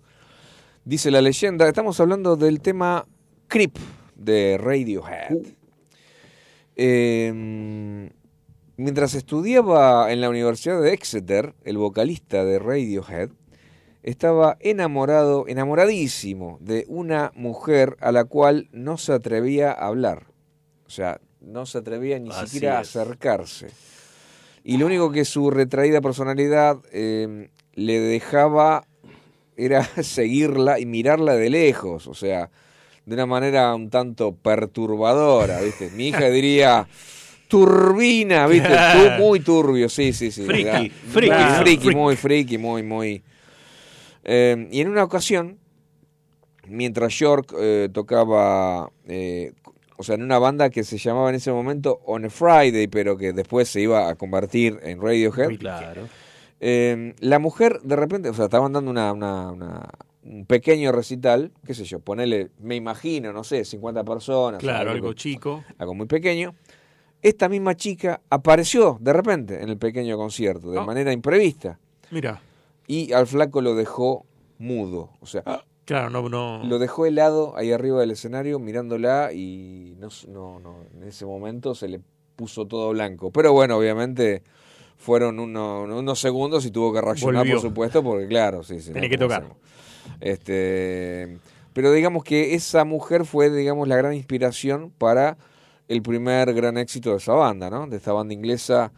Dice la leyenda, estamos hablando del tema Creep de Radiohead. Uh. Eh, mientras estudiaba en la Universidad de Exeter, el vocalista de Radiohead estaba enamorado, enamoradísimo de una mujer a la cual no se atrevía a hablar. O sea, no se atrevía ni Así siquiera a acercarse. Y lo único que su retraída personalidad eh, le dejaba era seguirla y mirarla de lejos, o sea, de una manera un tanto perturbadora, ¿viste? Mi hija diría turbina, ¿viste? Muy turbio, sí, sí, sí. Friki, friki, muy ¿no? friki, muy friki, muy, muy. Eh, y en una ocasión, mientras York eh, tocaba, eh, o sea, en una banda que se llamaba en ese momento On a Friday, pero que después se iba a convertir en Radiohead, Claro. eh, la mujer de repente, o sea, estaban dando una, una- una- un pequeño recital, qué sé yo, ponele, me imagino, no sé, 50 personas, Claro, algo chico. algo muy pequeño. Esta misma chica apareció de repente en el pequeño concierto, de Ah. manera imprevista, Mira, y al flaco lo dejó mudo, o sea, claro, no, no. lo dejó helado ahí arriba del escenario mirándola y no, no, no, en ese momento se le puso todo blanco. Pero bueno, obviamente fueron uno- unos segundos y tuvo que reaccionar, Volvió. por supuesto, porque claro, sí, sí. Tenía no, que ¿cómo tocar. hacemos? Este, pero digamos que esa mujer fue, digamos, la gran inspiración para el primer gran éxito de esa banda, ¿no? De esta banda inglesa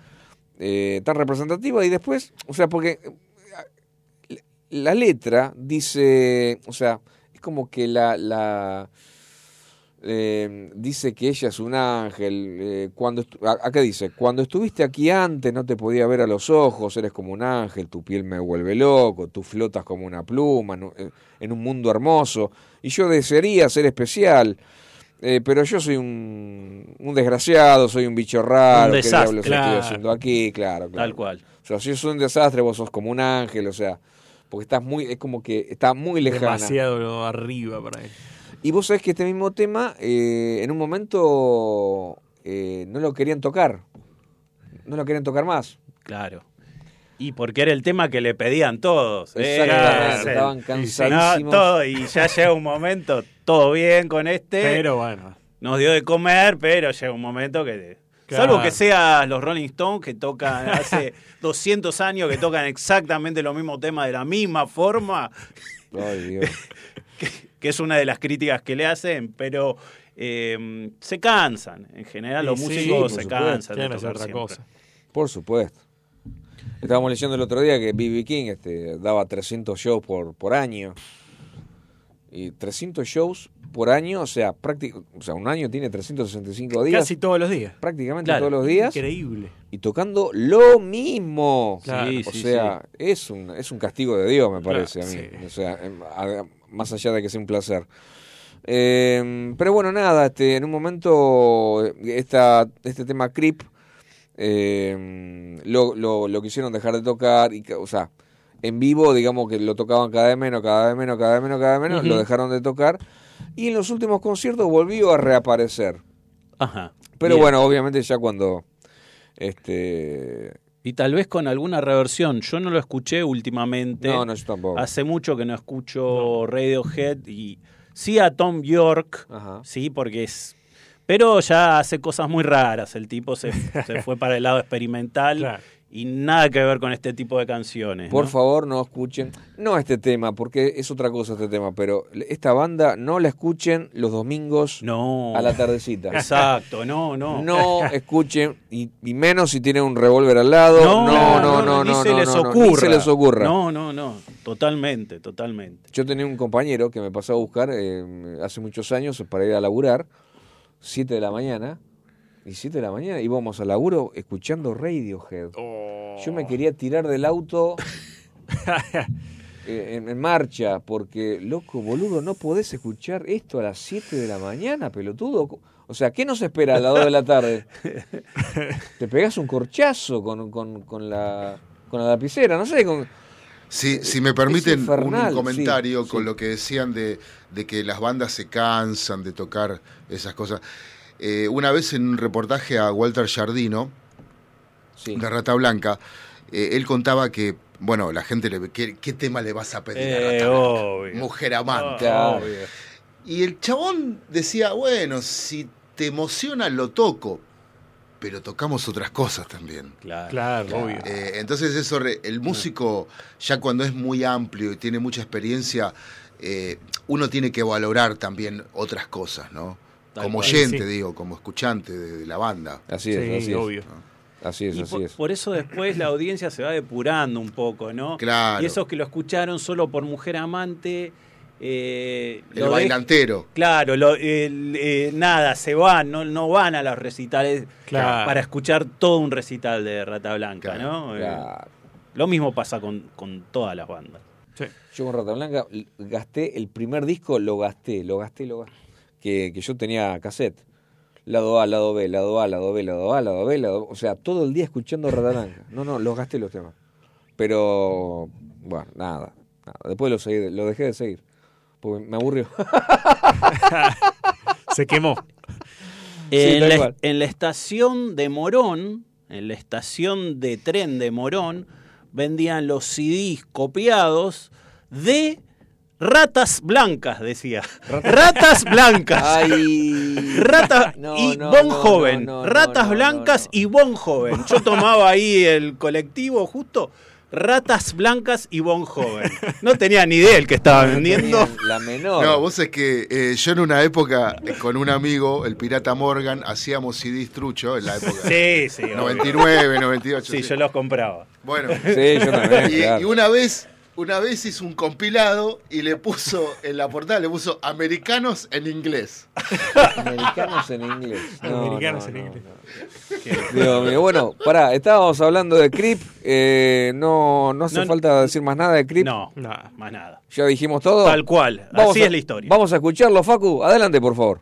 eh, tan representativa y después, o sea, porque eh, la letra dice, o sea, es como que la, la eh, dice que ella es un ángel. eh, cuando estu- a- acá dice, cuando estuviste aquí antes no te podía ver a los ojos, eres como un ángel, tu piel me vuelve loco, tú flotas como una pluma en un mundo hermoso y yo desearía ser especial. Eh, pero yo soy un, un desgraciado, soy un bicho raro. Un ¿Qué desastre. diablos Claro. estoy haciendo aquí? Claro, claro. Tal cual. O sea, si yo soy un desastre, vos sos como un ángel, o sea, porque estás muy, es como que está muy lejana. demasiado arriba para él. Y vos sabés que este mismo tema, eh, en un momento eh, no lo querían tocar. No lo querían tocar más. Claro. Y porque era el tema que le pedían todos. El- estaban No, cansadísimos. todo, y ya llega un momento, todo bien con este. Pero bueno. Nos dio de comer, pero llega un momento que. Claro. Salvo que sean los Rolling Stones que tocan hace 200 años, que tocan exactamente los mismos temas de la misma forma, Ay, Dios. que es una de las críticas que le hacen, pero eh, se cansan. En general, los Y sí, músicos se supuesto. cansan. de tocar otra siempre. cosa. Por supuesto. Estábamos leyendo el otro día que B.B. King este, daba 300 shows por, por año. Y 300 shows por año, o sea, prácti- o sea, un año tiene 365 días. Casi todos los días. prácticamente Claro. todos los días. Increíble. y tocando lo mismo. Claro. Sí, o sí, sea, es un es un castigo de Dios, me Claro, parece a mí. sí. O sea, em, a- más allá de que sea un placer. Eh, pero bueno, nada, este, en un momento eh, esta, este tema Creep eh, lo, lo, lo quisieron dejar de tocar, y, o sea, en vivo, digamos que lo tocaban cada vez menos, cada vez menos, cada vez menos, cada vez menos, lo dejaron de tocar, y en los últimos conciertos volvió a reaparecer. Ajá. Pero Bien. bueno, obviamente ya cuando este Y tal vez con alguna reversión. Yo no lo escuché últimamente. no, no yo tampoco. Hace mucho que no escucho Radiohead y sí a Tom York, Ajá. sí, porque es... Pero ya hace cosas muy raras. El tipo se, se fue para el lado experimental Claro. y nada que ver con este tipo de canciones. Por ¿no? favor, no escuchen, no este tema, porque es otra cosa este tema, pero esta banda no la escuchen los domingos No. a la tardecita. Exacto, no, no. No escuchen, y, y menos si tienen un revólver al lado. No, no, no, no, ni no, se no, les ocurra. ni se les ocurra. No, no, no. Totalmente, totalmente. Yo tenía un compañero que me pasó a buscar eh, hace muchos años para ir a laburar, 7 de la mañana, y 7 de la mañana íbamos al laburo escuchando Radiohead. Oh. Yo me quería tirar del auto eh, en, en marcha, porque, loco, boludo, no podés escuchar esto a las 7 de la mañana, pelotudo. O sea, ¿qué nos espera a las 2 de la tarde? Te pegás un corchazo con, con, con la, con la lapicera, no sé, con... Si, si me permiten infernal, un comentario sí, con sí. lo que decían de, de que las bandas se cansan de tocar esas cosas. Eh, una vez en un reportaje a Walter Jardino, Sí. de Rata Blanca, eh, él contaba que, bueno, la gente le ¿qué, qué tema le vas a pedir a Eh, Rata Blanca? obvio. Mujer amante. Obvio. Y el chabón decía, bueno, si te emociona lo toco, pero tocamos otras cosas también. Claro. Claro, obvio. Eh, entonces eso, re- el músico ya cuando es muy amplio y tiene mucha experiencia, eh, uno tiene que valorar también otras cosas, ¿no? Tal Como cual. oyente, Sí. digo, como escuchante de, de la banda. Así es, Sí, así es. obvio. Así es, Y así por, es. por eso después la audiencia se va depurando un poco, ¿no? Claro. Y esos que lo escucharon solo por Mujer Amante. Eh, El bailantero. Claro, lo- el- eh, nada, se van, no, no van a los recitales Claro. para escuchar todo un recital de Rata Blanca, Claro, ¿no? Eh, Claro. lo mismo pasa con, con todas las bandas. Sí. Yo con Rata Blanca gasté el primer disco, lo gasté, lo gasté, lo gasté. Que, que yo tenía cassette. Lado A, lado B, lado A, lado B, lado A, lado B, lado O sea, todo el día escuchando Rata Blanca. No, no, los gasté los temas. Pero, bueno, nada. nada. Después lo, seguí, lo dejé de seguir. Porque me aburrió. Se quemó. En, la, cual. en la estación de Morón, en la estación de tren de Morón, vendían los CDs copiados de ratas blancas, decía. Ratas blancas. Ay. Rata No, y no, Bon no, Joven. Ratas blancas y Bon Joven. Yo tomaba ahí el colectivo justo. Ratas blancas y Bon Joven. No tenía ni idea el que estaba vendiendo. La menor. No, vos es que eh, yo en una época eh, con un amigo, el pirata Morgan, hacíamos CDs trucho en la época. Sí, sí. obvio. 99, 98. Sí, sí. yo los compraba. Bueno, Sí, yo también. y, claro. y una vez, una vez hizo un compilado y le puso en la portada, le puso americanos en inglés. Americanos en inglés. No, Americanos no, en no, inglés. no. Dios mío, bueno, pará, estábamos hablando de Creep. eh, no, no hace No, falta decir más nada de Creep. No, No. más nada. Ya dijimos todo. Tal cual. Vamos Así a- es la historia. Vamos a escucharlo, Facu. Adelante, por favor.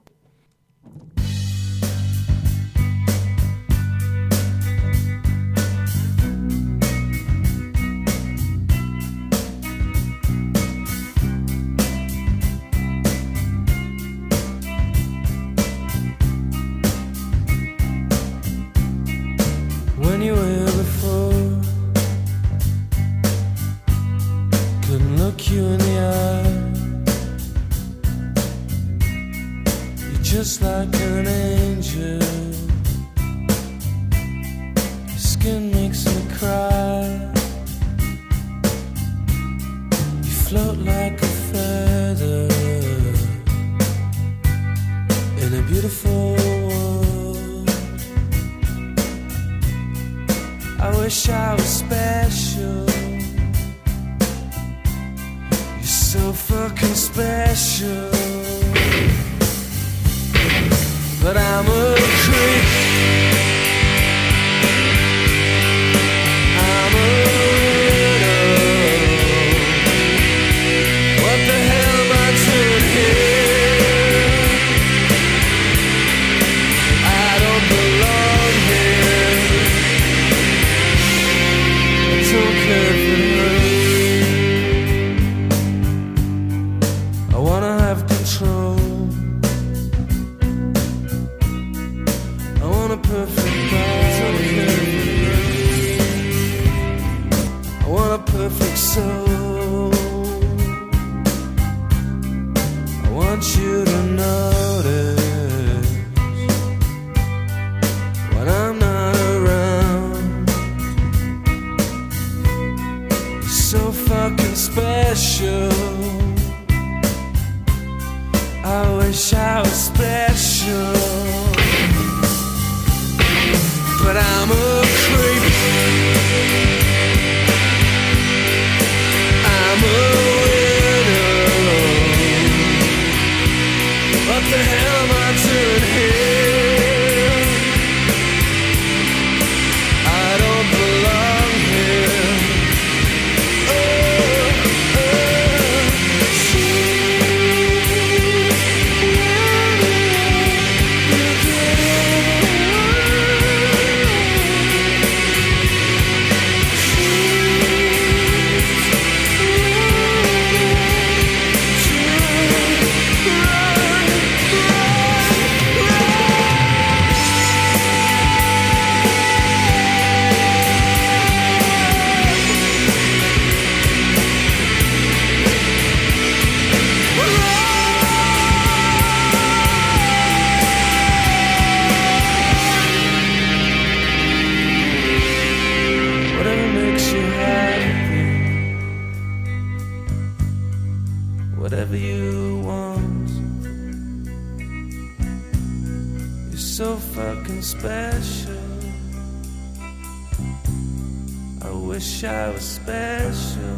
Special,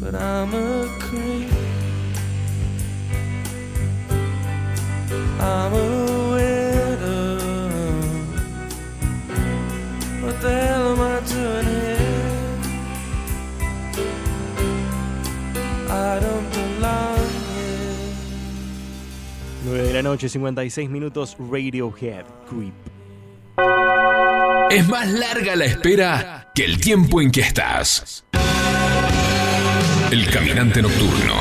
but I'm a creep. I'm a widow. What the hell am I doing here? I don't belong here. 9 de la noche, 56 minutos, Radiohead, Creep. Es más larga la espera que el tiempo en que estás. El caminante nocturno.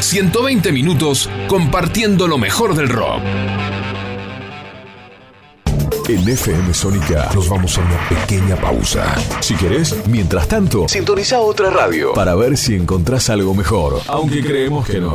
120 minutos compartiendo lo mejor del rock. En FM Sónica nos vamos a una pequeña pausa. Si querés, mientras tanto, sintoniza otra radio para ver si encontrás algo mejor. Aunque creemos que no.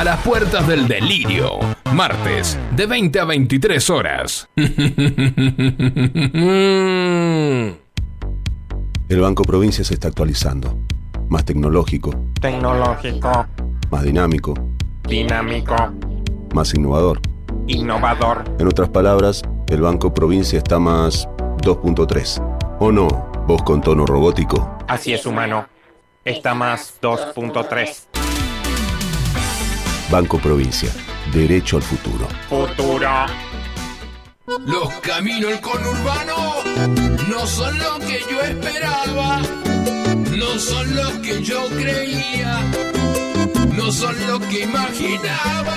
A las puertas del delirio, martes, de 20 a 23 horas. El Banco Provincia se está actualizando. Más tecnológico, Tecnológico, más dinámico, dinámico, más innovador. innovador. En otras palabras, el Banco Provincia está más 2.3. ¿O no? Vos con tono robótico. Así es, humano. Está más 2.3. Banco Provincia. Derecho al futuro. Futuro. Los caminos del conurbano no son lo que yo esperaba, no son lo que yo creía, no son lo que imaginaba.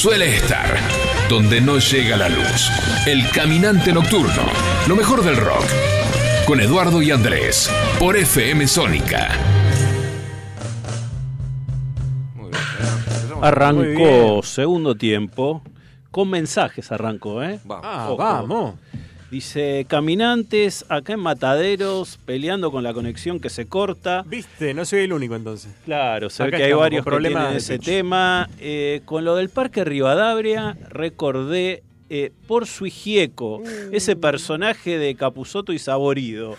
Suele estar donde no llega la luz. El caminante nocturno. Lo mejor del rock. Con Eduardo y Andrés. Por FM Sónica. Arrancó segundo tiempo. Con mensajes arrancó, ¿eh? Ah, Ojo. vamos. Dice, caminantes acá en Mataderos, peleando con la conexión que se corta. Viste, no soy el único entonces. Claro, se ve Acá que hay varios problemas de ese tema. Eh, con lo del Parque Rivadavia, recordé eh, por su hijieco, ese personaje de Capuzoto y Saborido.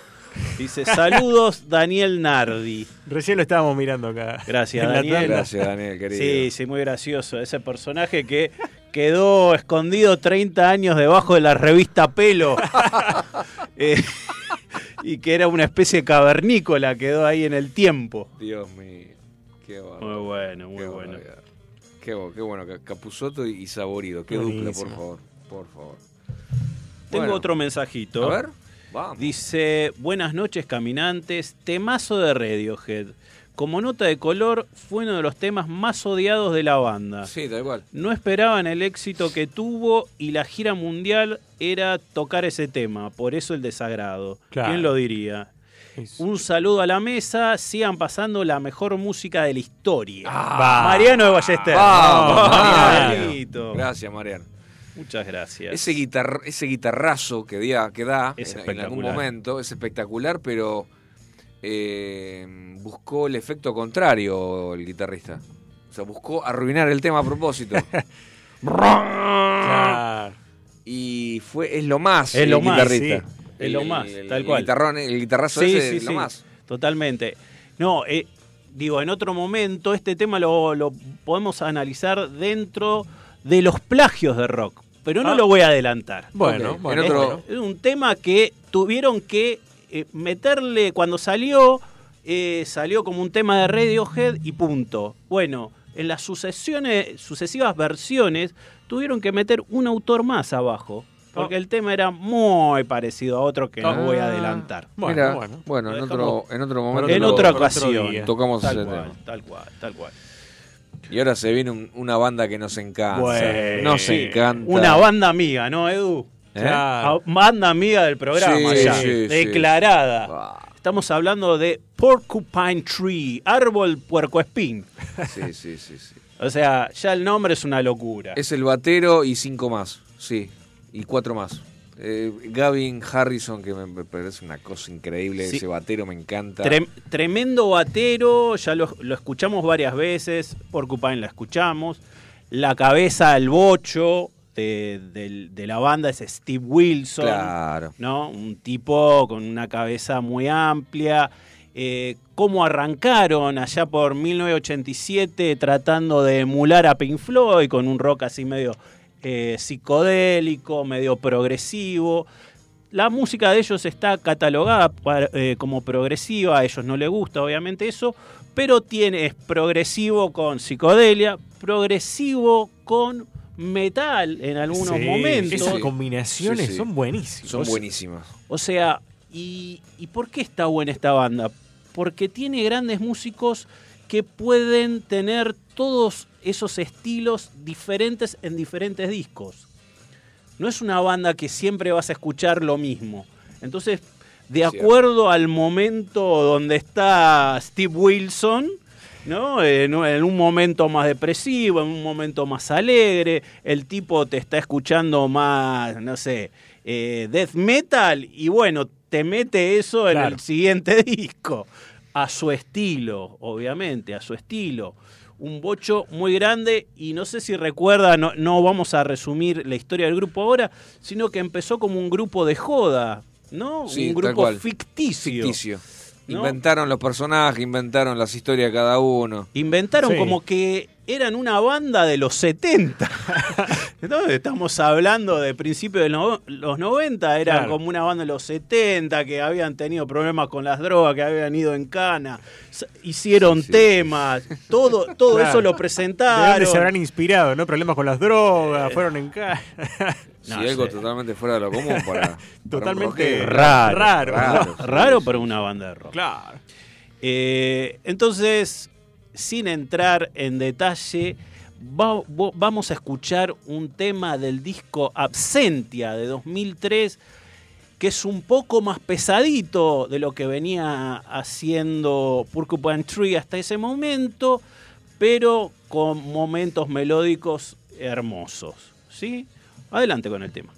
Dice, saludos Daniel Nardi. Recién lo estábamos mirando acá. Gracias, En Daniel. Gracias, Daniel, querido. Sí, sí, muy gracioso. Ese personaje que quedó escondido 30 años debajo de la revista Pelo. Eh, y que era una especie de cavernícola, quedó ahí en el tiempo. Dios mío. Qué bárbaro. Muy bueno, muy Qué bueno. Qué, bueno, Ca- Capuzoto y Saborido. Qué dupla, por Buenísimo. favor. Por favor. Tengo Bueno. otro mensajito. A ver, vamos. Dice, buenas noches caminantes, temazo de Radiohead. Como nota de color, fue uno de los temas más odiados de la banda. Sí, da igual. No esperaban el éxito que tuvo y la gira mundial era tocar ese tema, por eso el desagrado. Claro. ¿Quién lo diría? Un saludo a la mesa, sigan pasando la mejor música de la historia. Ah. Mariano de Ballester. Vamos, Mariano. Gracias, Mariano. Muchas gracias. Ese, guitar- ese guitarrazo que, da- que da Es en, en algún momento es espectacular, pero eh, buscó el efecto contrario el guitarrista. O sea, buscó arruinar el tema a propósito. Claro. y fue es lo más Es el lo más, guitarrista. sí. Es lo más, el, tal el cual. guitarrón- el guitarrazo Sí, ese sí, es lo sí, más. Totalmente. No, eh, digo, en otro momento este tema lo, lo podemos analizar dentro de los plagios de rock, pero no Ah. lo voy a adelantar. Otro- bueno. Es un tema que tuvieron que eh, meterle cuando salió, eh, salió como un tema de Radiohead y punto. Bueno, en las sucesiones, sucesivas versiones tuvieron que meter un autor más abajo. Porque el tema era muy parecido a otro que no voy a adelantar. Bueno, Mira, bueno. en, otro, en otro momento en lo- otra ocasión. día. tocamos Tal ese cual, tema. tal cual, tal cual. Y ahora se viene un- una banda que nos encanta. Bueno, nos encanta. Una banda amiga, ¿no, Edu? ¿Eh? Claro. Ah, Banda amiga del programa, Sí, ya, sí, declarada. Estamos hablando de Porcupine Tree, árbol puercoespín. Sí, sí, sí, sí. O sea, ya el nombre es una locura. Es el batero y cinco más, sí. Y cuatro más. Eh, Gavin Harrison, que me me parece una cosa increíble. Sí. Ese batero me encanta. Trem- tremendo batero, ya lo, lo escuchamos varias veces, Porcupine la escuchamos. La cabeza al bocho de, del- de la banda es Steve Wilson. Claro. ¿no? Un tipo con una cabeza muy amplia. Eh, cómo arrancaron allá por 1987 tratando de emular a Pink Floyd con un rock así medio eh, psicodélico, medio progresivo. La música de ellos está catalogada para- eh, como progresiva, a ellos no les gusta obviamente eso, pero tiene, es progresivo con psicodelia, progresivo con metal en algunos Sí, momentos. Esas combinaciones Sí, sí. son buenísimas. Son buenísimas. O sea, ¿y, y por qué está buena esta banda? Porque tiene grandes músicos que pueden tener todos esos estilos diferentes en diferentes discos. No es una banda que siempre vas a escuchar lo mismo. Entonces, de acuerdo al momento donde está Steve Wilson, ¿no? En, en un momento más depresivo, en un momento más alegre, el tipo te está escuchando más, no sé, eh, death metal y bueno, te mete eso en el siguiente disco. A su estilo, obviamente, a su estilo. Un bocho muy grande y no sé si recuerda, no, no vamos a resumir la historia del grupo ahora, sino que empezó como un grupo de joda, ¿no? Sí, un grupo ficticio. Ficticio. ¿No? Inventaron los personajes, inventaron las historias de cada uno. Inventaron Sí. como que eran una banda de los 70. Entonces estamos hablando de principios de no- los 90, eran Claro. como una banda de los 70 que habían tenido problemas con las drogas, que habían ido en cana, hicieron temas, todo, todo Claro. eso lo ¿De presentaron. dónde se habrán inspirado? ¿No? Problemas con las drogas, fueron en casa. Sí, algo totalmente fuera de lo común para. para un Totalmente raro, Raro. raro, para una banda de rock. Claro. Eh, entonces, sin entrar en detalle, vamos a escuchar un tema del disco Absentia de 2003, que es un poco más pesadito de lo que venía haciendo Porcupine Tree hasta ese momento, pero con momentos melódicos hermosos. ¿sí? Adelante con el tema.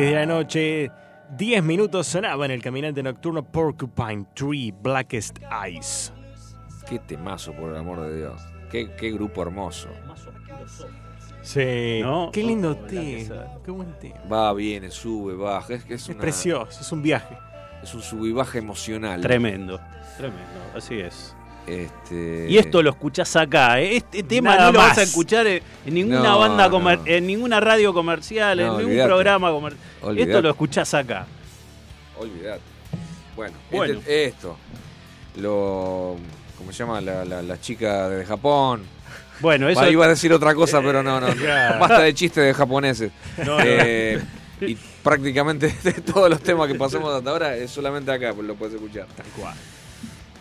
10 de la noche, 10 minutos sonaba en el caminante nocturno Porcupine Tree, Blackest Eyes. Qué temazo, por el amor de Dios. Qué, qué grupo hermoso. Sí. Qué lindo oh, tema. Qué buen tema. Va, viene, sube, baja. Es, que es, precioso, es un viaje. Es un subivaje emocional. Tremendo, tremendo, así es. Este... Y esto lo escuchás acá. ¿eh? Este tema Nada no lo vas a escuchar en, en ninguna No, banda, comer- no. en ninguna radio comercial, en ningún olvidate. programa comercial. Esto lo escuchás acá. Olvidate. Bueno, Bueno. este- esto. Lo. ¿Cómo se llama? La, la, la chica de Japón. Bueno, eso. Va, iba a decir otra cosa, pero no, no. Claro. Basta de chistes de japoneses. No, no. Eh, Y prácticamente de todos los temas que pasamos hasta ahora es solamente acá, pues lo puedes escuchar. Tal cual.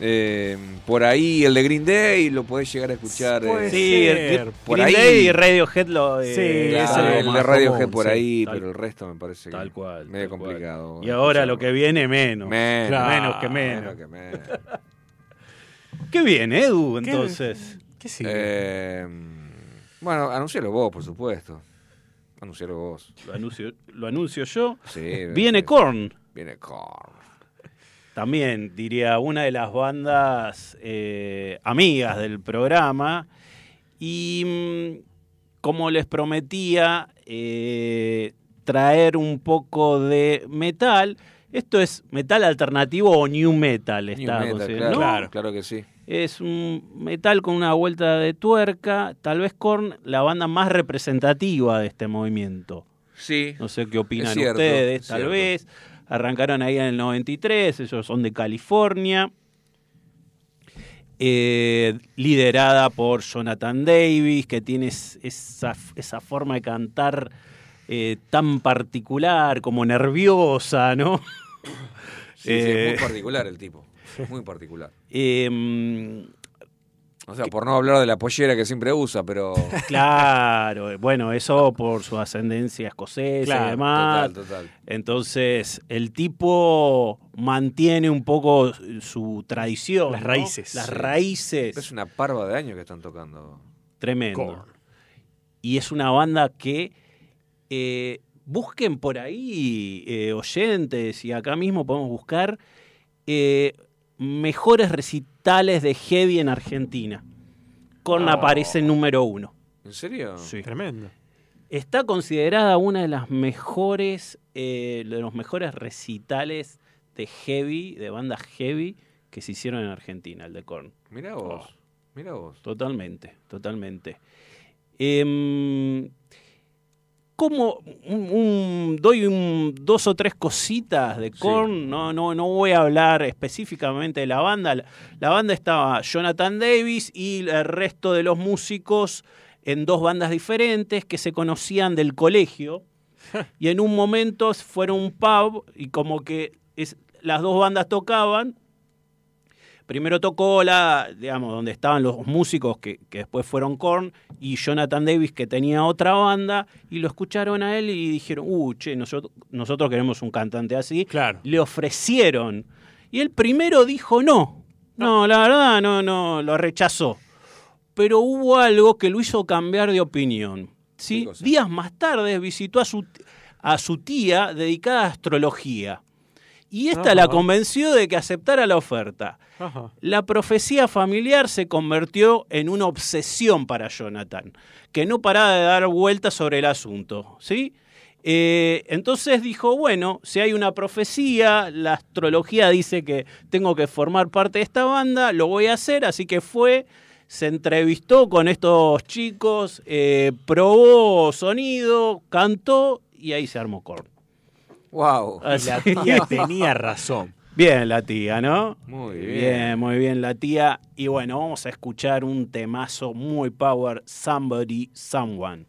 Eh, por ahí el de Green Day lo podés llegar a escuchar. Eh, Sí, ser. el- Por Green ahí- Day y Radiohead lo. eh, Sí, claro, es el de Radiohead común, por sí, ahí, tal- pero el resto me parece que Tal cual. medio tal cual. complicado. Y ahora lo que viene, menos. Menos, Claro. Menos que menos. menos que menos. Qué bien, Edu, ¿Qué- entonces. ¿Qué sigue? Eh, bueno, anuncialo vos, por supuesto. Anuncialo vos. Lo anuncio, lo anuncio yo. Sí, Viene. Korn. Viene Korn. También, diría, una de las bandas eh, amigas del programa. Y mm, como les prometía, eh, traer un poco de metal. Esto es metal alternativo o new metal, New está Metal, considerado, claro, ¿no? claro que sí. Es un metal con una vuelta de tuerca. Tal vez Korn, la banda más representativa de este movimiento. Sí. No sé qué opinan cierto, ustedes, es tal cierto. vez. Arrancaron ahí en el 93, ellos son de California. Eh, liderada por Jonathan Davis, que tiene es- esa, esa forma de cantar eh, tan particular, como nerviosa, ¿no? Sí, sí, Eh, es muy particular el tipo. Muy particular. O sea, por no hablar de la pollera que siempre usa, pero. claro, bueno, eso por su ascendencia escocesa y Claro, demás. Total, total. Entonces, el tipo mantiene un poco su tradición. Las ¿no? raíces. Las Sí. raíces. Es una parva de años que están tocando. Tremendo. Y es una banda que eh, busquen por ahí, eh, oyentes, y acá mismo podemos buscar eh, mejores recitales de heavy en Argentina. Korn Oh. aparece número uno. ¿En serio? Sí. Tremendo. Está considerada una de las mejores, eh, de los mejores recitales de heavy, de bandas heavy, que se hicieron en Argentina, el de Korn. Mira vos. Mira vos. Totalmente, totalmente. Em, ¿Cómo un- un- doy un- dos o tres cositas de Korn? No, no, no voy a hablar específicamente de la banda. La, la banda estaba Jonathan Davis y el resto de los músicos en dos bandas diferentes que se conocían del colegio. y en un momento fueron un pub y como que es- las dos bandas tocaban Primero tocó la, digamos, donde estaban los músicos que, que después fueron Korn y Jonathan Davis que tenía otra banda y lo escucharon a él y dijeron, uh, che, nosotros, nosotros queremos un cantante así. Claro. Le ofrecieron. Y el primero dijo no. No, la verdad no, no, lo rechazó. Pero hubo algo que lo hizo cambiar de opinión. ¿sí? Días más tarde visitó a su, a su tía dedicada a astrología. Y esta Ajá. la convenció de que aceptara la oferta. Ajá. La profecía familiar se convirtió en una obsesión para Jonathan, que no paraba de dar vueltas sobre el asunto. ¿sí? Eh, entonces dijo, bueno, si hay una profecía, la astrología dice que tengo que formar parte de esta banda, lo voy a hacer, así que fue, se entrevistó con estos chicos, eh, probó sonido, cantó y ahí se armó Korn. Wow. Y la tía tenía razón. Bien la tía, ¿no? Muy bien. Bien, muy bien la tía. Y bueno, vamos a escuchar un temazo muy power, Somebody, Someone.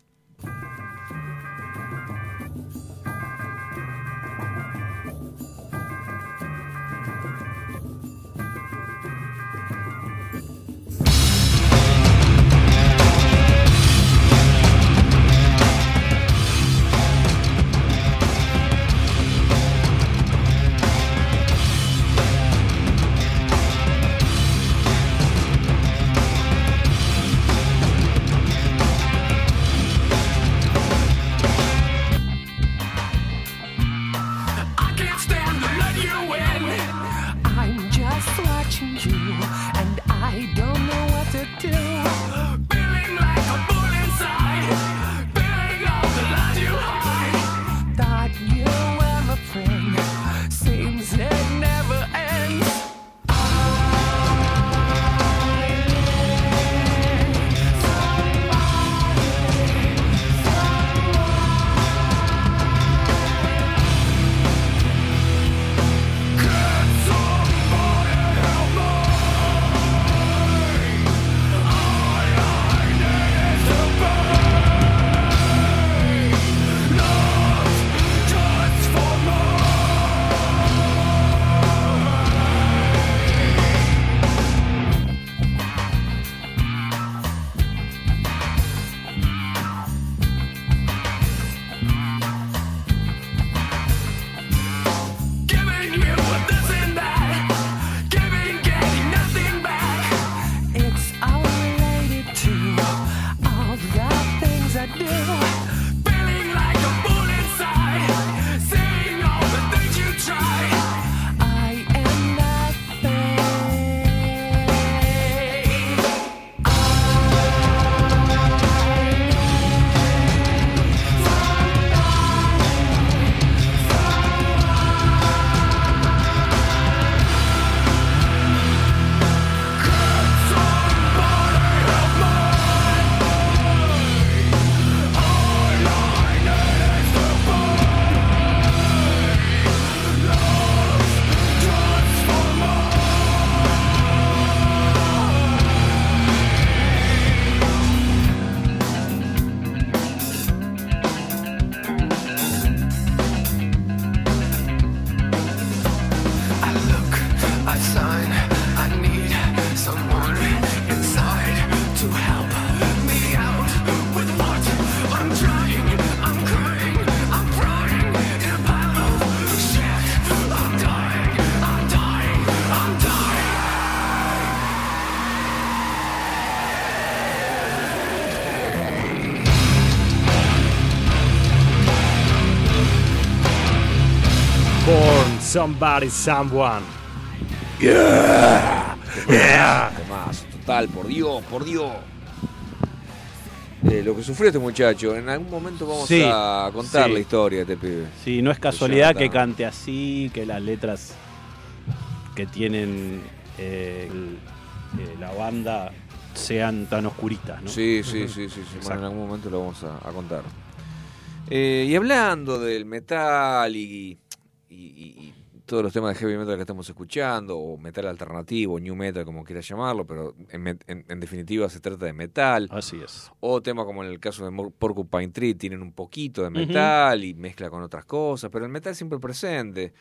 Somebody, Someone. Yeah. Temazo, total, por Dios, por Dios. Eh, lo que sufrió este muchacho, en algún momento vamos Sí, a contar sí. la historia de este pibe. Sí, no es casualidad que cante así, que las letras que tienen eh, el- eh, la banda sean tan oscuritas, ¿no? Sí, sí, sí, sí, sí. Bueno, en algún momento lo vamos a, a contar. Eh, y hablando del metal y, y- y- y todos los temas de heavy metal que estamos escuchando, o metal alternativo, new metal, como quieras llamarlo, pero en, met- en- en definitiva se trata de metal. Así es. O temas como en el caso de Porcupine Tree tienen un poquito de metal y mezcla con otras cosas, pero el metal siempre presente.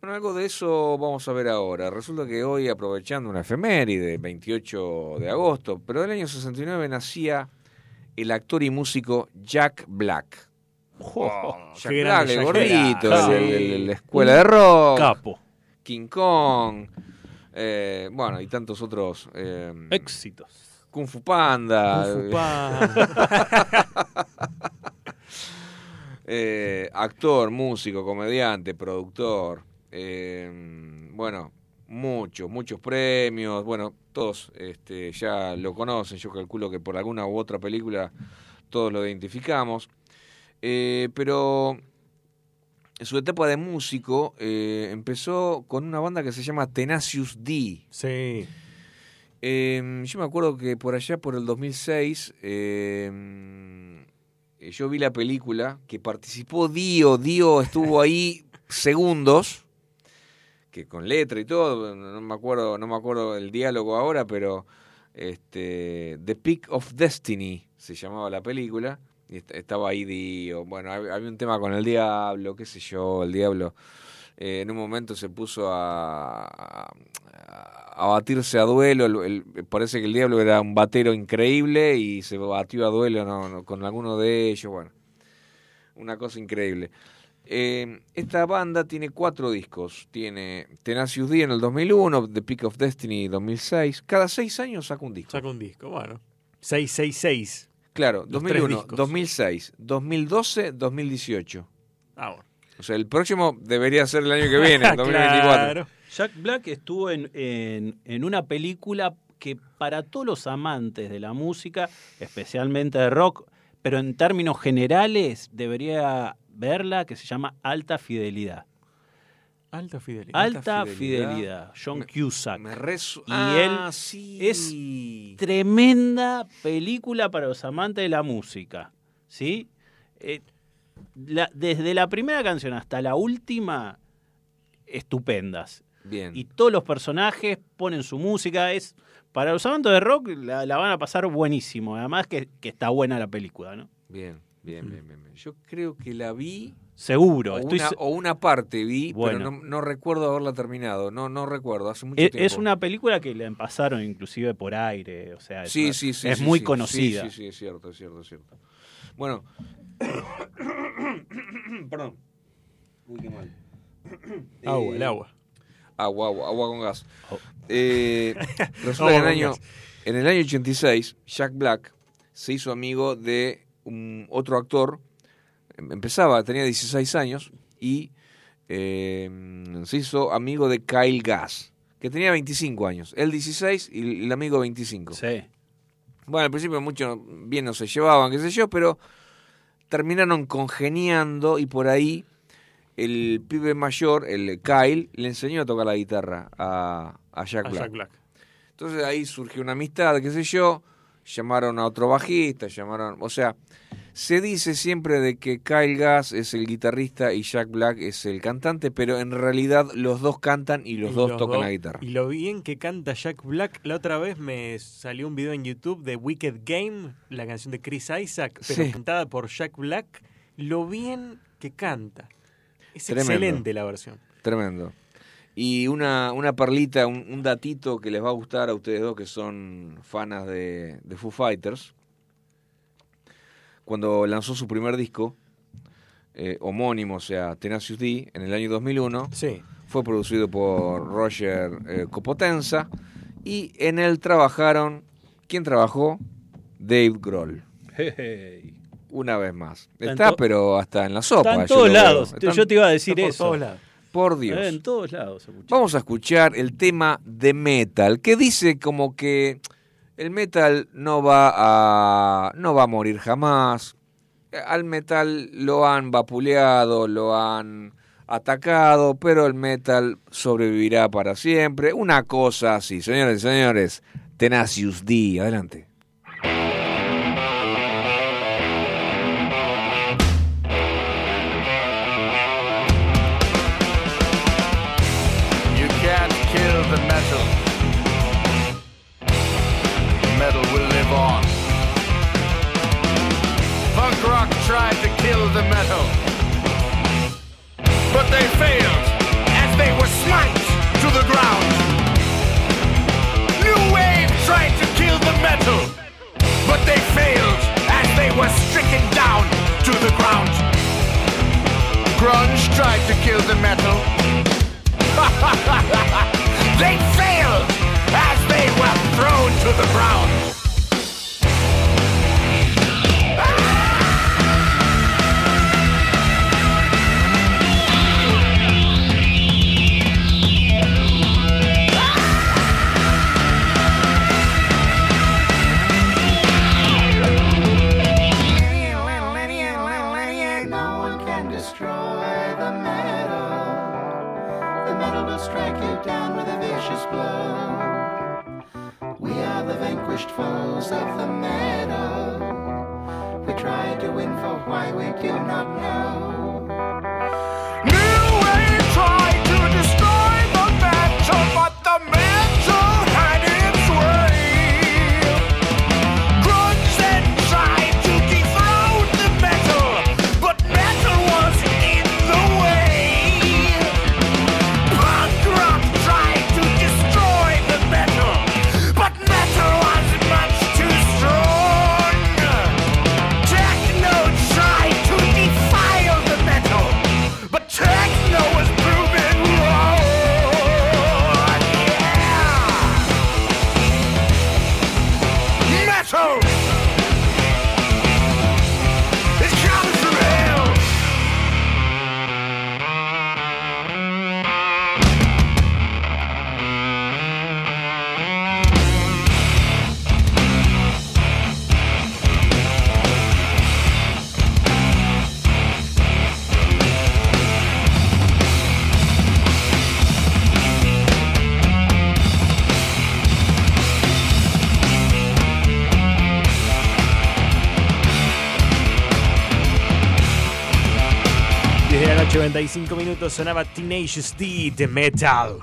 Bueno, algo de eso vamos a ver ahora. Resulta que hoy, aprovechando una efeméride, 28 de agosto, pero del año 69 nacía el actor y músico Jack Black. Jack qué Black, grande el Jack gordito, Black. el- Sí. el- el- la escuela de rock. capo. King Kong. eh, bueno, y tantos otros. eh, Éxitos. Kung Fu Panda. Kung Fu Panda. Eh, actor, músico, comediante, productor. eh, bueno, muchos, muchos premios. Bueno, todos este, ya lo conocen. Yo calculo que por alguna u otra película todos lo identificamos. Eh, pero su etapa de músico eh, empezó con una banda que se llama Tenacious D. Sí. Eh, yo me acuerdo que por allá, por el 2006, eh, yo vi la película que participó Dio. Dio estuvo ahí segundos, que con letra y todo. No me acuerdo, no me acuerdo el diálogo ahora, pero este, The Peak of Destiny se llamaba la película. Estaba ahí Dio. Bueno, hab- había un tema con el diablo, qué sé yo, el diablo. eh, en un momento se puso a, a- batirse a duelo. el- el- parece que el diablo era un batero increíble y se batió a duelo con alguno de ellos. Bueno, una cosa increíble. Eh, esta banda tiene cuatro discos. Tiene Tenacious D en el 2001, The Peak of Destiny 2006. Cada seis años saca un disco. Saca un disco, bueno. 666. Claro, Los tres 2001, discos. 2006, 2012, 2018. Ah, bueno. O sea, el próximo debería ser el año que viene, el 2024. Jack Black estuvo en, en- en una película que para todos los amantes de la música, especialmente de rock, pero en términos generales debería verla, que se llama Alta Fidelidad. Alta fidelidad. Alta, Fidelidad. John Cusack. Me resu- y Ah, él sí. es tremenda película para los amantes de la música. ¿Sí? Eh, la- desde la primera canción hasta la última, estupendas. Bien. Y todos los personajes ponen su música. Es Para los amantes de rock la, la van a pasar buenísimo. Además que, que está buena la película, ¿no? Bien, bien, bien, bien, bien. Yo creo que la vi. Seguro. O, estoy una, o una parte vi, Bueno. pero no, no recuerdo haberla terminado. No, no recuerdo. Hace mucho Es, tiempo. es una película que la pasaron inclusive por aire. O sea, es, Sí, una- sí, sí. es sí, muy sí. conocida. Sí, sí, sí, es cierto, es cierto, es cierto. Bueno. Perdón. Uy, qué mal. Agua, Eh, el agua. Agua, agua, agua con gas. Oh. Eh, resulta Agua que en, el año, gas. en el año 86, Jack Black se hizo amigo de un otro actor. Em- Empezaba, tenía 16 años y eh, se hizo amigo de Kyle Gass, que tenía 25 años. Él 16 y el amigo 25. Sí. Bueno, al principio mucho bien no se llevaban, qué sé yo, pero terminaron congeniando y por ahí el pibe mayor, el Kyle, le enseñó a tocar la guitarra a, a Jack, A Black. Jack Black. Entonces ahí surgió una amistad, qué sé yo, llamaron a otro bajista, llamaron, o sea, se dice siempre de que Kyle Gass es el guitarrista y Jack Black es el cantante, pero en realidad los dos cantan y los Y dos tocan dos- la guitarra. Y lo bien que canta Jack Black. La otra vez me salió un video en YouTube de Wicked Game, la canción de Chris Isaac, pero Sí. cantada por Jack Black. Lo bien que canta. Es Tremendo. excelente la versión. Tremendo. Y una, una perlita, un, un datito que les va a gustar a ustedes dos que son fanas de, de Foo Fighters. Cuando lanzó su primer disco, eh, homónimo, o sea, Tenacious D, en el año 2001, Sí. fue producido por Roger eh, Copotenza y en él trabajaron, ¿quién trabajó? Dave Grohl. Una vez más. Está pero hasta en la sopa. Está en todos lados. Yo te iba a decir por eso. todos lados. Por Dios. Eh, en todos lados. Vamos a escuchar el tema de metal, que dice como que el metal no va a, no va a morir jamás. Al metal lo han vapuleado, lo han atacado, pero el metal sobrevivirá para siempre. Una cosa así, señores y señores. Tenacious D, adelante. They failed as they were stricken down to the ground. Grunge tried to kill the metal. they failed as they were thrown to the ground. Vanquished foes of the metal. We try to win for why we do not know. 35 minutos sonaba Teenage D de Metal.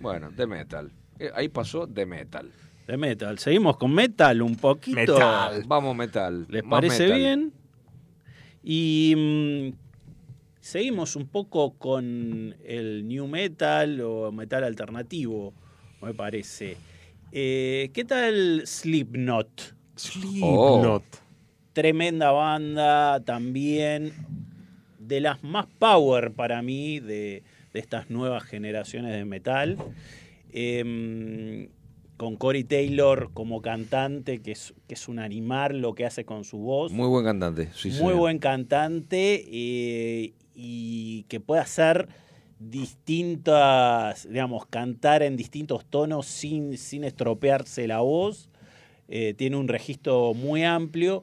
Bueno, de Metal. Eh, ahí pasó de Metal. De Metal. Seguimos con Metal un poquito. Metal. Vamos, Metal. ¿Les parece bien? Y mm, seguimos un poco con el New Metal o Metal alternativo, me parece. Eh, ¿Qué tal Slipknot? Slipknot. Oh. Tremenda banda también de las más power para mí de, de estas nuevas generaciones de metal. Em, con Corey Taylor como cantante, que es, que es un animal lo que hace con su voz. Muy buen cantante. Sí, Muy señor. buen cantante eh, y que puede hacer distintas, digamos, cantar en distintos tonos sin, sin estropearse la voz. Eh, tiene un registro muy amplio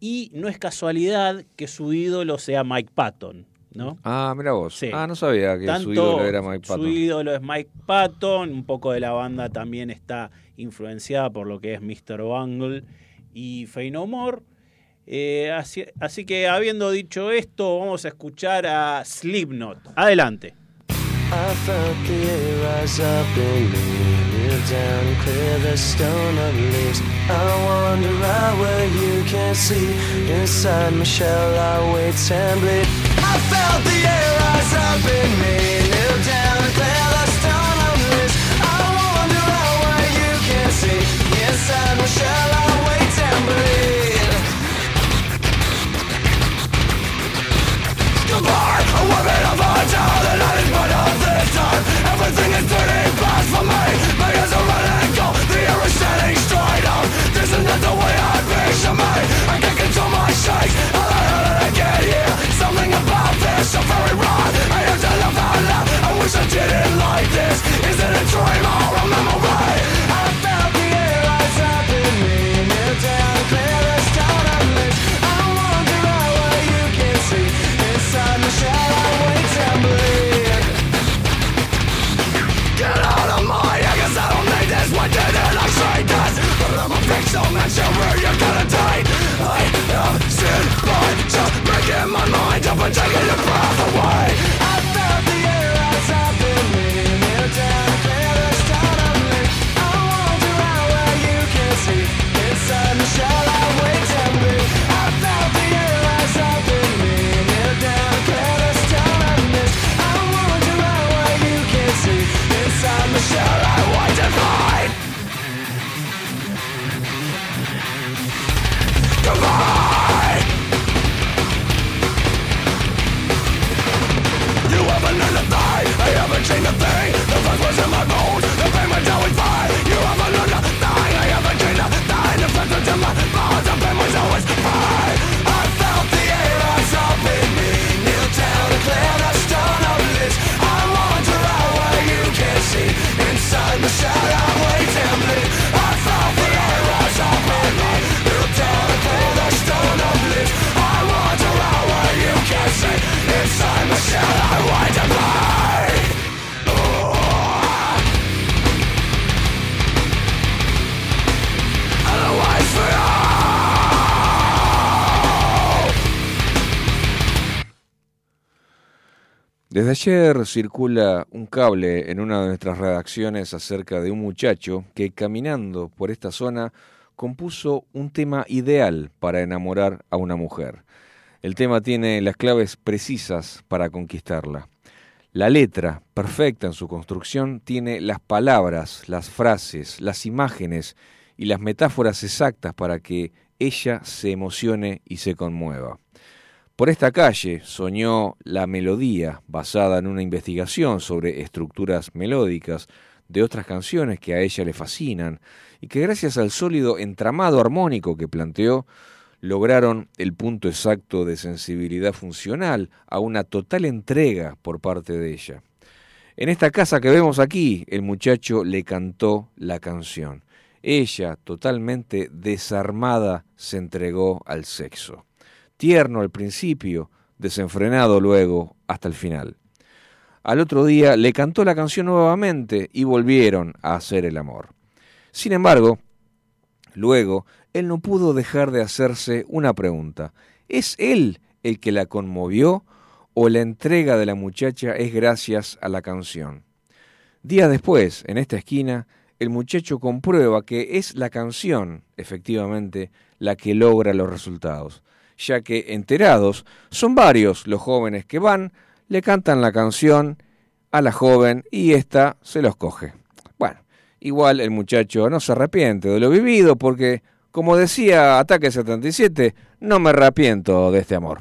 y no es casualidad que su ídolo sea Mike Patton, ¿no? Ah, mira vos. Sí. Ah, no sabía que su ídolo era Mike Patton. Su ídolo es Mike Patton, un poco de la banda también está influenciada por lo que es Mr. Bungle y Fey No More. Eh, así, así que habiendo dicho esto, vamos a escuchar a Slipknot. Adelante. I felt the air rise up in me, kneel down and clear the stone of leaves. I wander out where you can't see. Inside my shell, I wait and bleed. I felt the air rise up in me, Everything is dirty bad for me. Red The air is setting straight This is not the way I picture me. I can't control my shakes. How the hell did I get here? Something about this very I I wish I didn't like this. Is it a dream? Or a memory? in my mind, I've been taking your breath away. Ayer circula un cable en una de nuestras redacciones acerca de un muchacho que caminando por esta zona compuso un tema ideal para enamorar a una mujer. El tema tiene las claves precisas para conquistarla. La letra, perfecta en su construcción, tiene las palabras, las frases, las imágenes y las metáforas exactas para que ella se emocione y se conmueva. Por esta calle soñó la melodía basada en una investigación sobre estructuras melódicas de otras canciones que a ella le fascinan y que gracias al sólido entramado armónico que planteó lograron el punto exacto de sensibilidad funcional a una total entrega por parte de ella. En esta casa que vemos aquí, el muchacho le cantó la canción. Ella, totalmente desarmada, se entregó al sexo. Tierno al principio, desenfrenado luego hasta el final. Al otro día le cantó la canción nuevamente y volvieron a hacer el amor. Sin embargo, luego él no pudo dejar de hacerse una pregunta. ¿Es él el que la conmovió o la entrega de la muchacha es gracias a la canción? Días después, en esta esquina, el muchacho comprueba que es la canción, efectivamente, la que logra los resultados, ya que enterados son varios los jóvenes que van, le cantan la canción a la joven y ésta se los coge. Bueno, igual el muchacho no se arrepiente de lo vivido porque, como decía Ataque 77, no me arrepiento de este amor.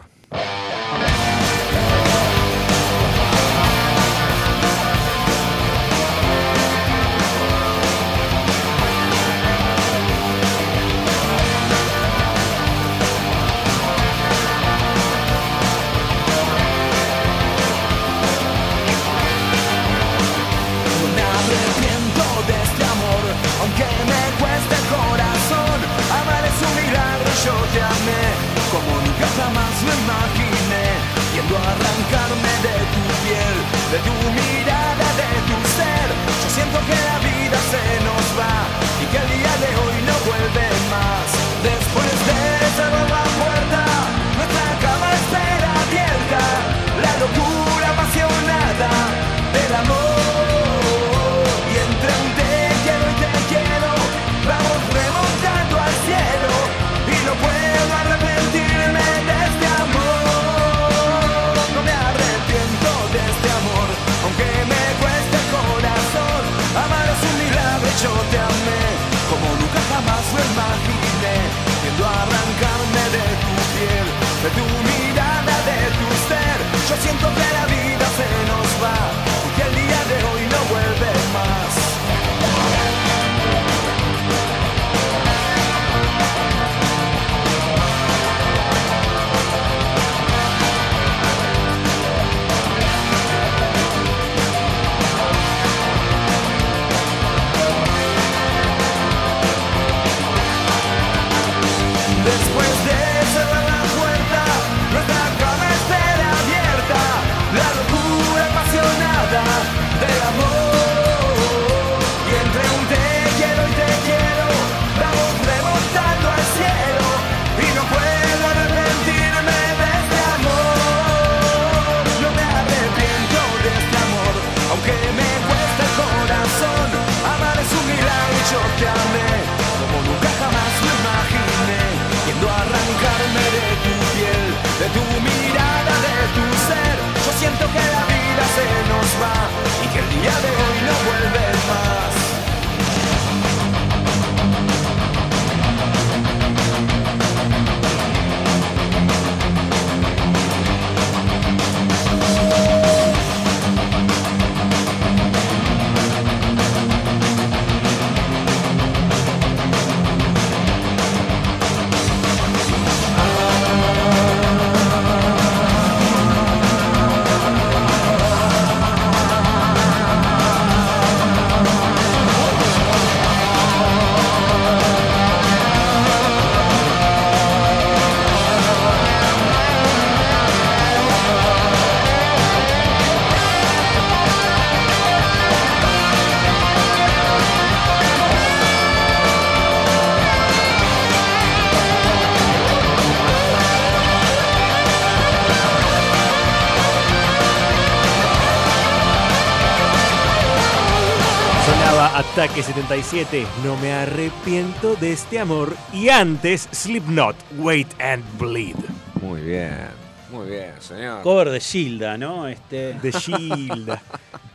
Ataque 77, no me arrepiento de este amor. Y antes, Slipknot, Wait and Bleed. Muy bien, muy bien, señor. Cover de Gilda, ¿no? Este, De Gilda.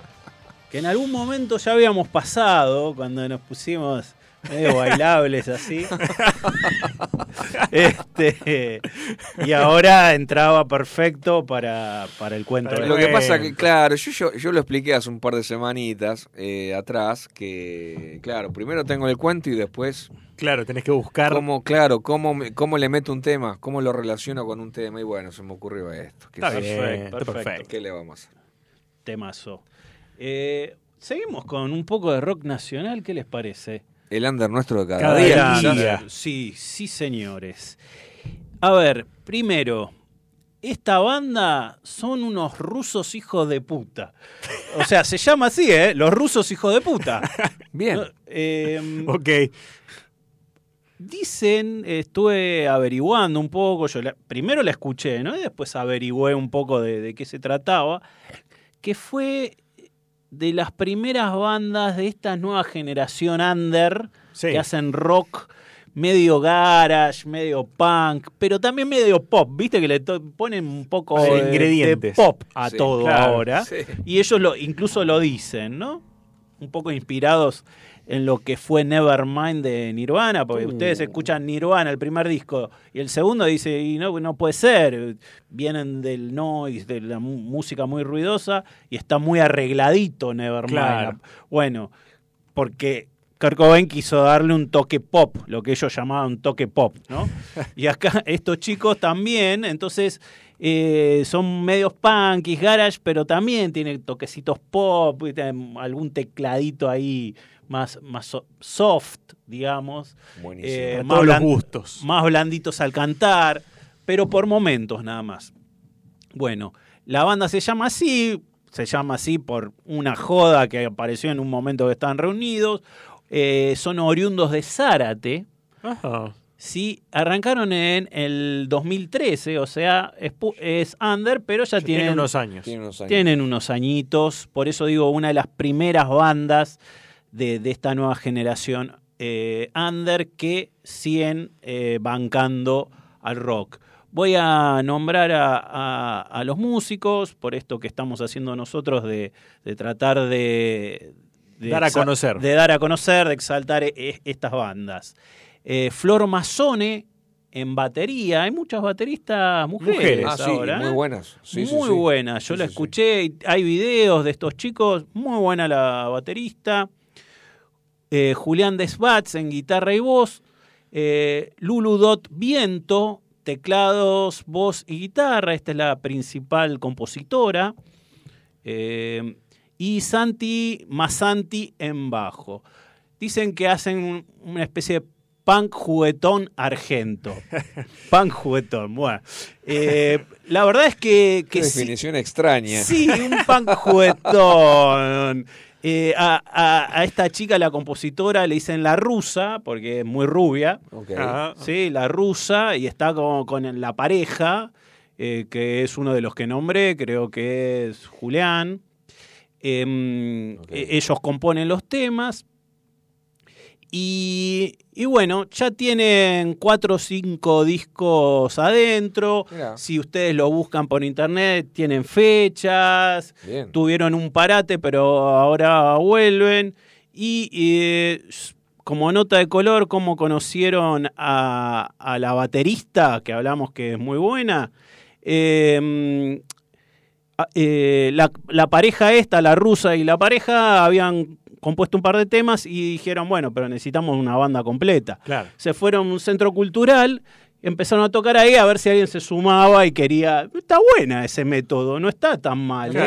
que en algún momento ya habíamos pasado cuando nos pusimos medio bailables así. este, y ahora entraba perfecto para, para el cuento. Lo que pasa que, claro, yo, yo, yo lo expliqué hace un par de semanitas eh, atrás, que, claro, primero tengo el cuento y después... Claro, tenés que buscar... Cómo, claro, cómo, cómo le meto un tema, cómo lo relaciono con un tema. Y bueno, se me ocurrió esto. Perfecto, perfecto. ¿Qué le vamos a hacer? Temazo. Eh, seguimos con un poco de rock nacional, ¿qué les parece? El under nuestro de cada, Cada día. Sí, sí, señores. A ver, primero, esta banda son unos rusos hijos de puta. O sea, se llama así, ¿eh? Los rusos hijos de puta. Bien. No, eh, Ok. Dicen, estuve averiguando un poco, yo la- primero la escuché, ¿no? Y después averigüé un poco de, de qué se trataba, que fue de las primeras bandas de esta nueva generación under Sí. que hacen rock medio garage, medio punk, pero también medio pop, ¿viste? Que le ponen un poco Sí, de, ingredientes. de pop a Sí, todo claro, ahora. sí. Y ellos lo, incluso lo dicen, ¿no? Un poco inspirados en lo que fue Nevermind de Nirvana, porque Uh. ustedes escuchan Nirvana, el primer disco, y el segundo dice, y no, no puede ser, vienen del noise, de la música muy ruidosa, y está muy arregladito Nevermind. Claro. Bueno, porque Kurt Cobain quiso darle un toque pop, lo que ellos llamaban un toque pop, ¿no? y acá estos chicos también, entonces eh, son medios punkis, garage, pero también tienen toquecitos pop, algún tecladito ahí más, más so- soft, digamos. Buenísimo. Eh, Para más, todos los gustos. más blanditos al cantar, pero por momentos nada más. Bueno, la banda se llama así, se llama así por una joda que apareció en un momento que estaban reunidos. Eh, son oriundos de Zárate. Ajá. Sí, arrancaron en el 2013, o sea, es, es under, pero ya, Ya tienen, tiene unos años. Tiene unos años. tienen unos añitos. Por eso digo, una de las primeras bandas de, de esta nueva generación eh, under que siguen eh, bancando al rock. Voy a nombrar a, a- a los músicos por esto que estamos haciendo nosotros de, de tratar de, de Dar a conocer. De dar a conocer, de exaltar e- e- estas bandas. Eh, Flor Mazzone en batería. Hay muchas bateristas mujeres, Mujeres. Ah, sí, ahora. muy ¿eh? buenas. Sí, muy sí. buena. Yo Sí, la sí, sí. escuché. Hay videos de estos chicos. Muy buena la baterista. Eh, Julián Desbats en guitarra y voz. Eh, Lulu Dot Viento, teclados, voz y guitarra. Esta es la principal compositora. Eh, y Santi Masanti en bajo. Dicen que hacen un- una especie de punk juguetón argento. punk juguetón, bueno. Eh, la verdad es que, Qué que sí, definición extraña. Sí, un punk juguetón. Eh, a, a- a esta chica, la compositora, le dicen la rusa, porque es muy rubia. Ah, Sí, la rusa, y está con, con la pareja, eh, que es uno de los que nombré, creo que es Julián. Em, e- Ellos componen los temas. Y, y bueno, ya tienen cuatro o cinco discos adentro. Mirá. Si ustedes lo buscan por internet, tienen fechas. Bien. Tuvieron un parate, pero ahora vuelven. Y eh, como nota de color, cómo conocieron a, a la baterista, que hablamos que es muy buena. Eh, eh, la, la pareja esta, la rusa y la pareja, habían compuesto un par de temas y dijeron, bueno, pero necesitamos una banda completa. Claro. Se fueron a un centro cultural, empezaron a tocar ahí a ver si alguien se sumaba y quería... Está buena ese método, no está tan mal. No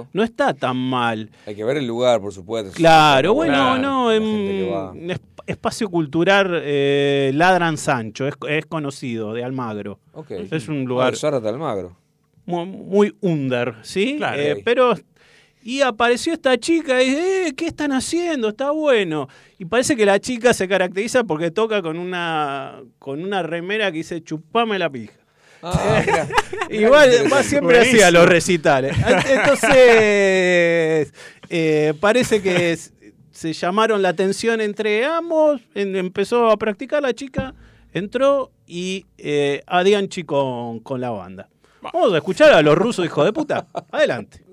¿eh? No está tan mal. Hay que ver el lugar, por supuesto. Claro, bueno, Claro, no, en gente que va. es- espacio cultural eh, Ladran Sancho, es, es conocido, de Almagro. Ok. Es un lugar Ah, Zárate Almagro. Muy, muy under, ¿sí? Claro. Eh, pero. Y apareció esta chica y dice, eh, ¿qué están haciendo? Está bueno. Y parece que la chica se caracteriza porque toca con una, con una remera que dice chupame la pija. Ah, mira. Igual va siempre así a los recitales. Entonces, eh, parece que es- se llamaron la atención entre ambos, en- empezó a practicar la chica, entró y eh, Adianchi con, con la banda. Vamos a escuchar a los rusos, hijo de puta. Adelante.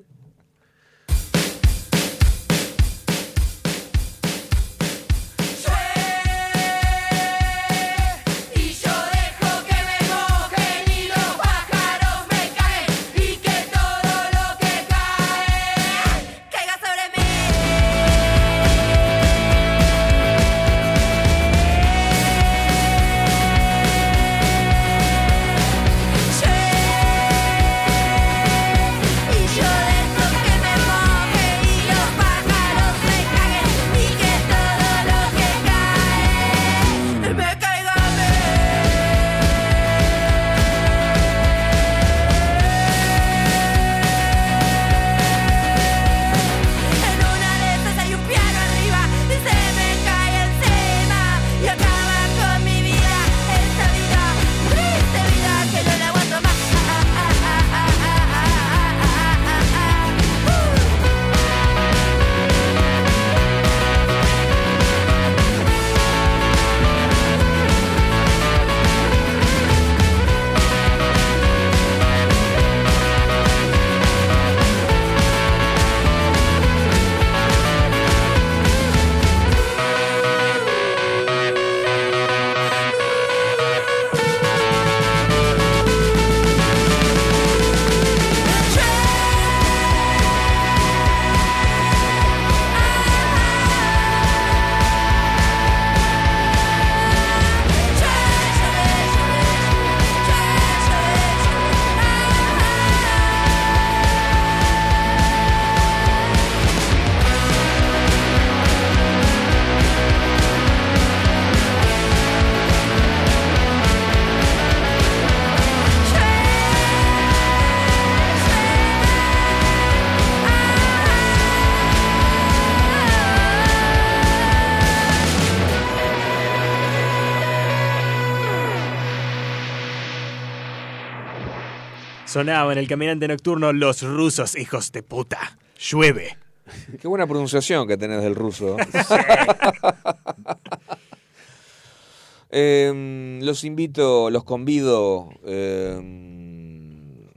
Sonaba en el caminante nocturno los rusos, hijos de puta. Llueve. Qué buena pronunciación que tenés del ruso. Em, los invito, los convido em,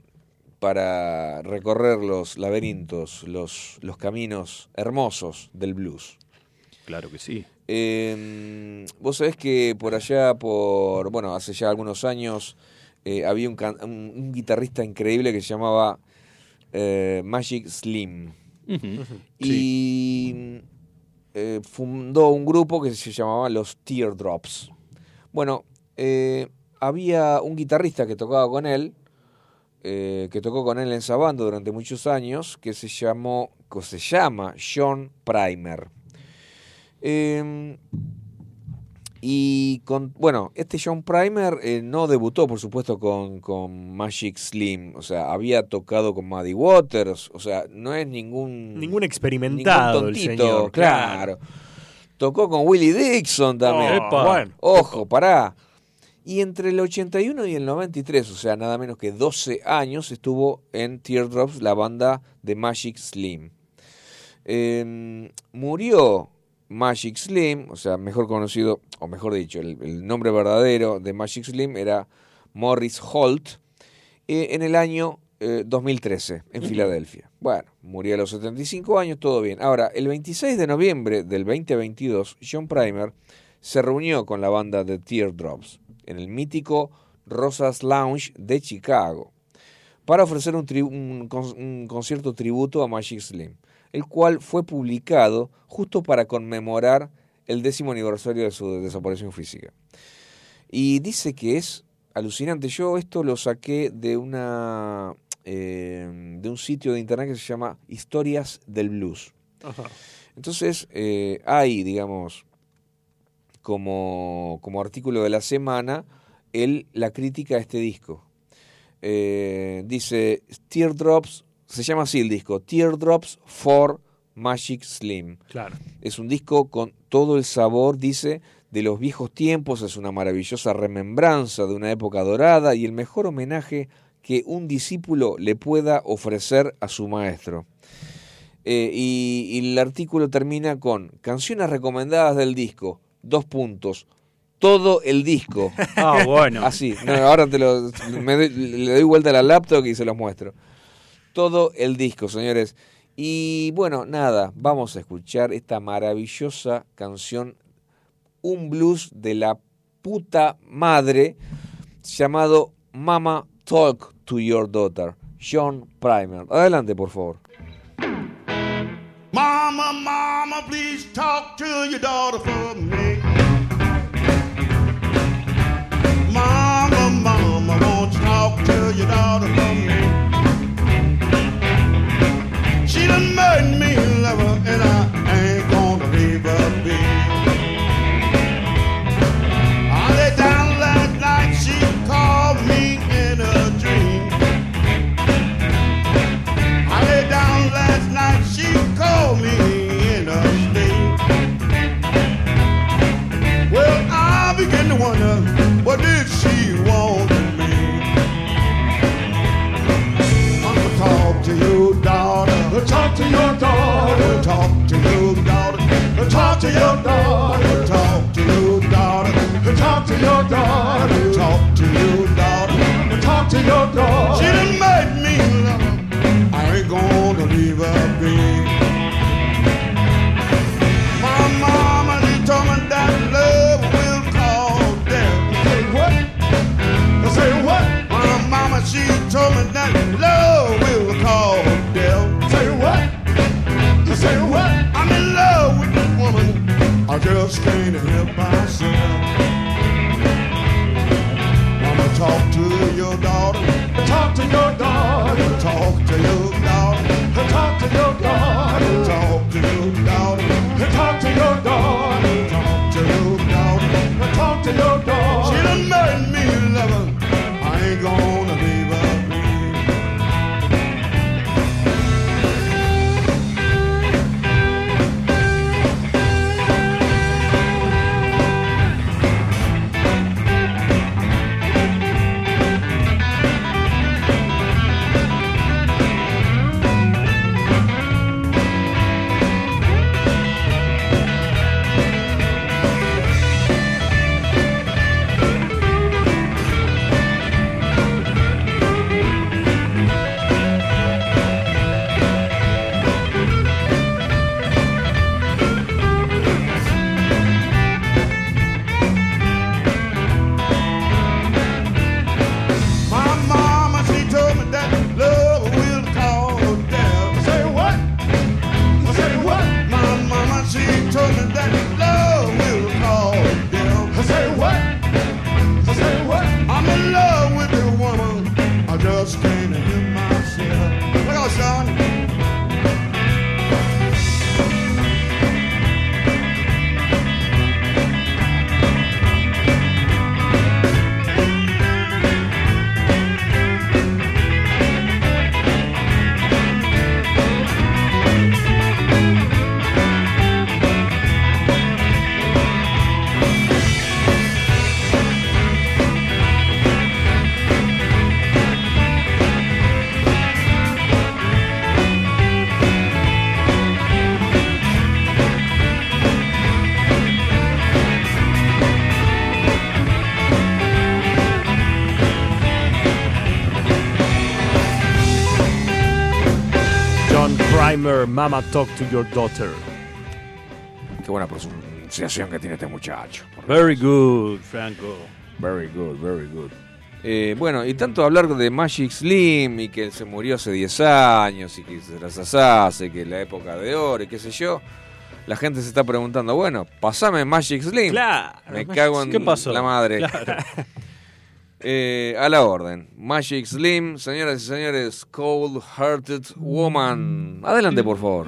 para recorrer los laberintos, los, los caminos hermosos del blues. Claro que sí. Em, Vos sabés que por allá, por bueno, hace ya algunos años, eh, había un, can- un- un guitarrista increíble que se llamaba eh, Magic Slim. Y eh, fundó un grupo que se llamaba los Teardrops. Bueno, eh, había un guitarrista que tocaba con él, eh, que tocó con él en esa banda durante muchos años, que se llamó, que se llama John Primer. Y con, bueno, este John Primer eh, no debutó, por supuesto, con, con Magic Slim. O sea, había tocado con Muddy Waters. O sea, no es ningún. Ningún experimentado el tontito, señor, claro. Tocó con Willie Dixon también. Oh, bueno. Ojo, pará. Y entre el 81 y el 93, o sea, nada menos que 12 años, estuvo en Teardrops, la banda de Magic Slim. Eh, murió Magic Slim, o sea, mejor conocido, o mejor dicho, el, el nombre verdadero de Magic Slim era Morris Holt, eh, en el año eh, 2013, en Filadelfia. Bueno, murió a los 75 años, todo bien. Ahora, el 26 de noviembre del 2022, John Primer se reunió con la banda de Teardrops en el mítico Rosas Lounge de Chicago para ofrecer un, tri- un con- un concierto tributo a Magic Slim, el cual fue publicado justo para conmemorar el décimo aniversario de su desaparición física. Y dice que es alucinante. Yo esto lo saqué de una eh, de un sitio de internet que se llama Historias del Blues. Entonces, eh, hay, digamos, como, como artículo de la semana, el, la crítica a este disco. Eh, dice, Teardrops, se llama así el disco, Teardrops for Magic Slim. Claro. Es un disco con todo el sabor, dice, de los viejos tiempos, es una maravillosa remembranza de una época dorada y el mejor homenaje que un discípulo le pueda ofrecer a su maestro. Eh, y, y el artículo termina con canciones recomendadas del disco, dos puntos, todo el disco. Ah, bueno. Así, no, ahora te lo, me doy- le doy vuelta a la laptop y se los muestro. Todo el disco, señores. Y bueno, nada, vamos a escuchar esta maravillosa canción, un blues de la puta madre, llamado Mama Talk to Your Daughter, John Primer. Adelante, por favor. Mama, mama, please talk to your daughter for me. Mama, mama, won't talk to your daughter for me? She done made me love her, and I Talk to your daughter. Talk to your daughter. Talk to your daughter. Talk to your daughter. Talk to your daughter. Talk to your daughter. Talk to your daughter. She done made me love her. I ain't gonna leave her be. I just can't help myself. Mama, talk to your daughter. Talk to your daughter. Talk to your daughter. Talk to your daughter. Talk to your daughter. Talk to your daughter. Talk to your daughter. Talk to your daughter. She done made me love Mama Talk to Your Daughter. Qué buena pronunciación que tiene este muchacho. Very good, Franco. Very good, very good. Eh, bueno, y tanto hablar de Magic Slim y que se murió hace 10 años y que se las hace, que la época de oro y qué sé yo. La gente se está preguntando, bueno, pasame Magic Slim. Claro, Me Magic- cago en ¿qué pasó? la madre. Claro. Eh, a la orden. Magic Slim, señoras y señores, Cold Hearted Woman. Adelante, por favor.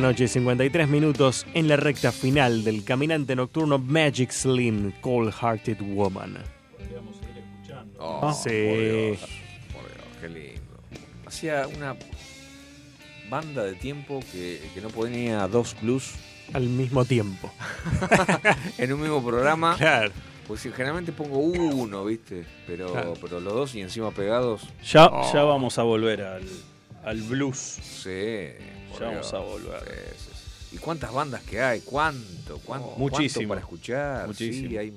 La noche, 53 minutos en la recta final del caminante nocturno Magic Slim, Cold Hearted Woman. Oh, Sí. por Dios, por Dios, qué lindo. Hacía una banda de tiempo que, que no ponía dos blues al mismo tiempo. en un mismo programa. Claro. Pues sí, generalmente pongo uno, ¿viste? Pero, Claro. pero los dos y encima pegados. Ya, Oh, ya vamos a volver al, al blues. Sí. Ya vamos a volver. Sí, sí, sí. ¿Y cuántas bandas que hay? ¿Cuánto? ¿Cuánto, Muchísimo. cuánto para escuchar? Muchísimo. Sí, hay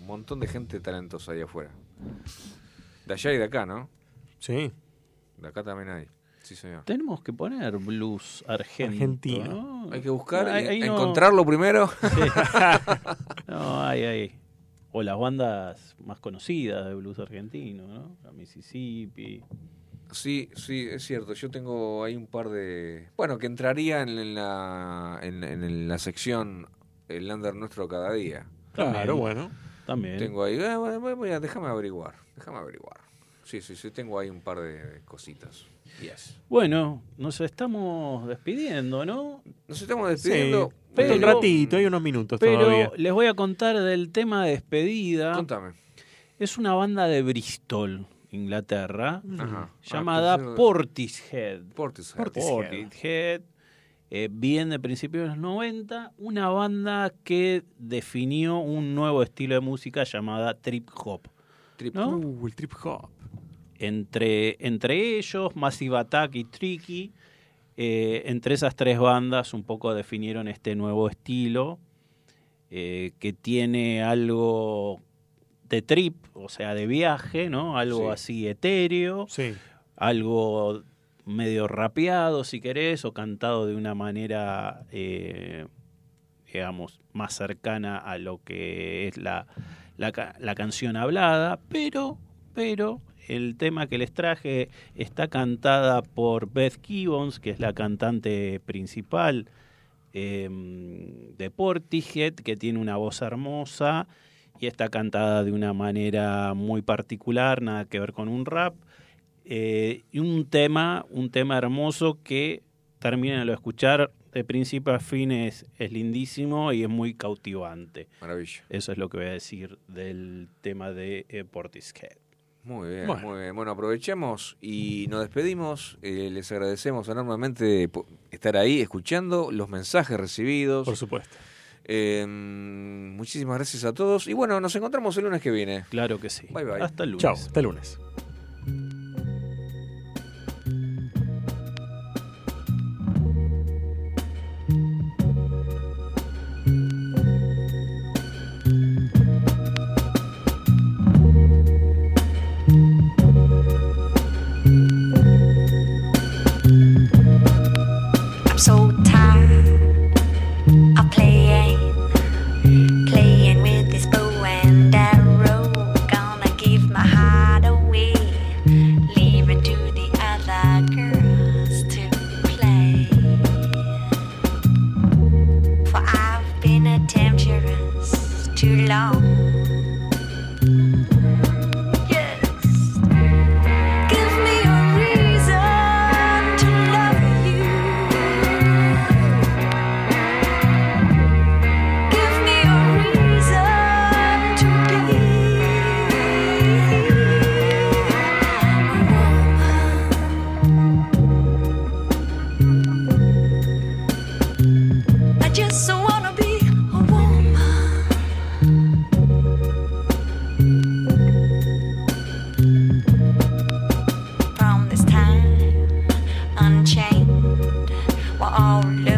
un montón de gente talentosa ahí afuera. De allá y de acá, ¿no? Sí. De acá también hay. Sí, señor. Tenemos que poner blues argentino. Argentino. ¿no? Hay que buscar, y no- encontrarlo primero. no, hay, hay. O las bandas más conocidas de blues argentino, ¿no? La Mississippi. Sí, sí, es cierto. Yo tengo ahí un par de. Bueno, que entrarían en la, en, en la sección El Lander Nuestro cada día. Claro, bueno. También. Tengo ahí. eh, voy- a- déjame averiguar. Déjame averiguar. Sí, sí, sí, tengo ahí un par de, de cositas. Yes. Bueno, nos estamos despidiendo, ¿no? Nos estamos despidiendo. Sí, pero- un ratito, hay unos minutos Pero todavía. les voy a contar del tema de despedida. Contame. Es una banda de Bristol, Inglaterra, Ajá. llamada Ah, Portishead. Portishead. Portishead. eh, bien de principios de los 90, una banda que definió un nuevo estilo de música llamada trip hop. Trip ¿no? Uh, el trip hop. Entre, entre ellos, Massive Attack y Tricky, eh, entre esas tres bandas un poco definieron este nuevo estilo eh, que tiene algo de trip, o sea, de viaje, ¿no? Algo Sí. así etéreo, Sí. algo medio rapeado, si querés, o cantado de una manera, eh, digamos, más cercana a lo que es la, la, ca- la canción hablada, pero, pero el tema que les traje está cantada por Beth Gibbons, que es la cantante principal eh, de Portishead, que tiene una voz hermosa y está cantada de una manera muy particular, nada que ver con un rap. Eh, y un tema, un tema hermoso que terminen de escuchar de principio a fin es, es lindísimo y es muy cautivante. Maravilla. Eso es lo que voy a decir del tema de eh, Portishead. Muy bien, Bueno. muy bien. Bueno, aprovechemos y nos despedimos. Eh, les agradecemos enormemente estar ahí escuchando los mensajes recibidos. Por supuesto. Eh, muchísimas gracias a todos. Y bueno, nos encontramos el lunes que viene. Claro que sí. Bye bye. Hasta el lunes. Chao, hasta el lunes. our live.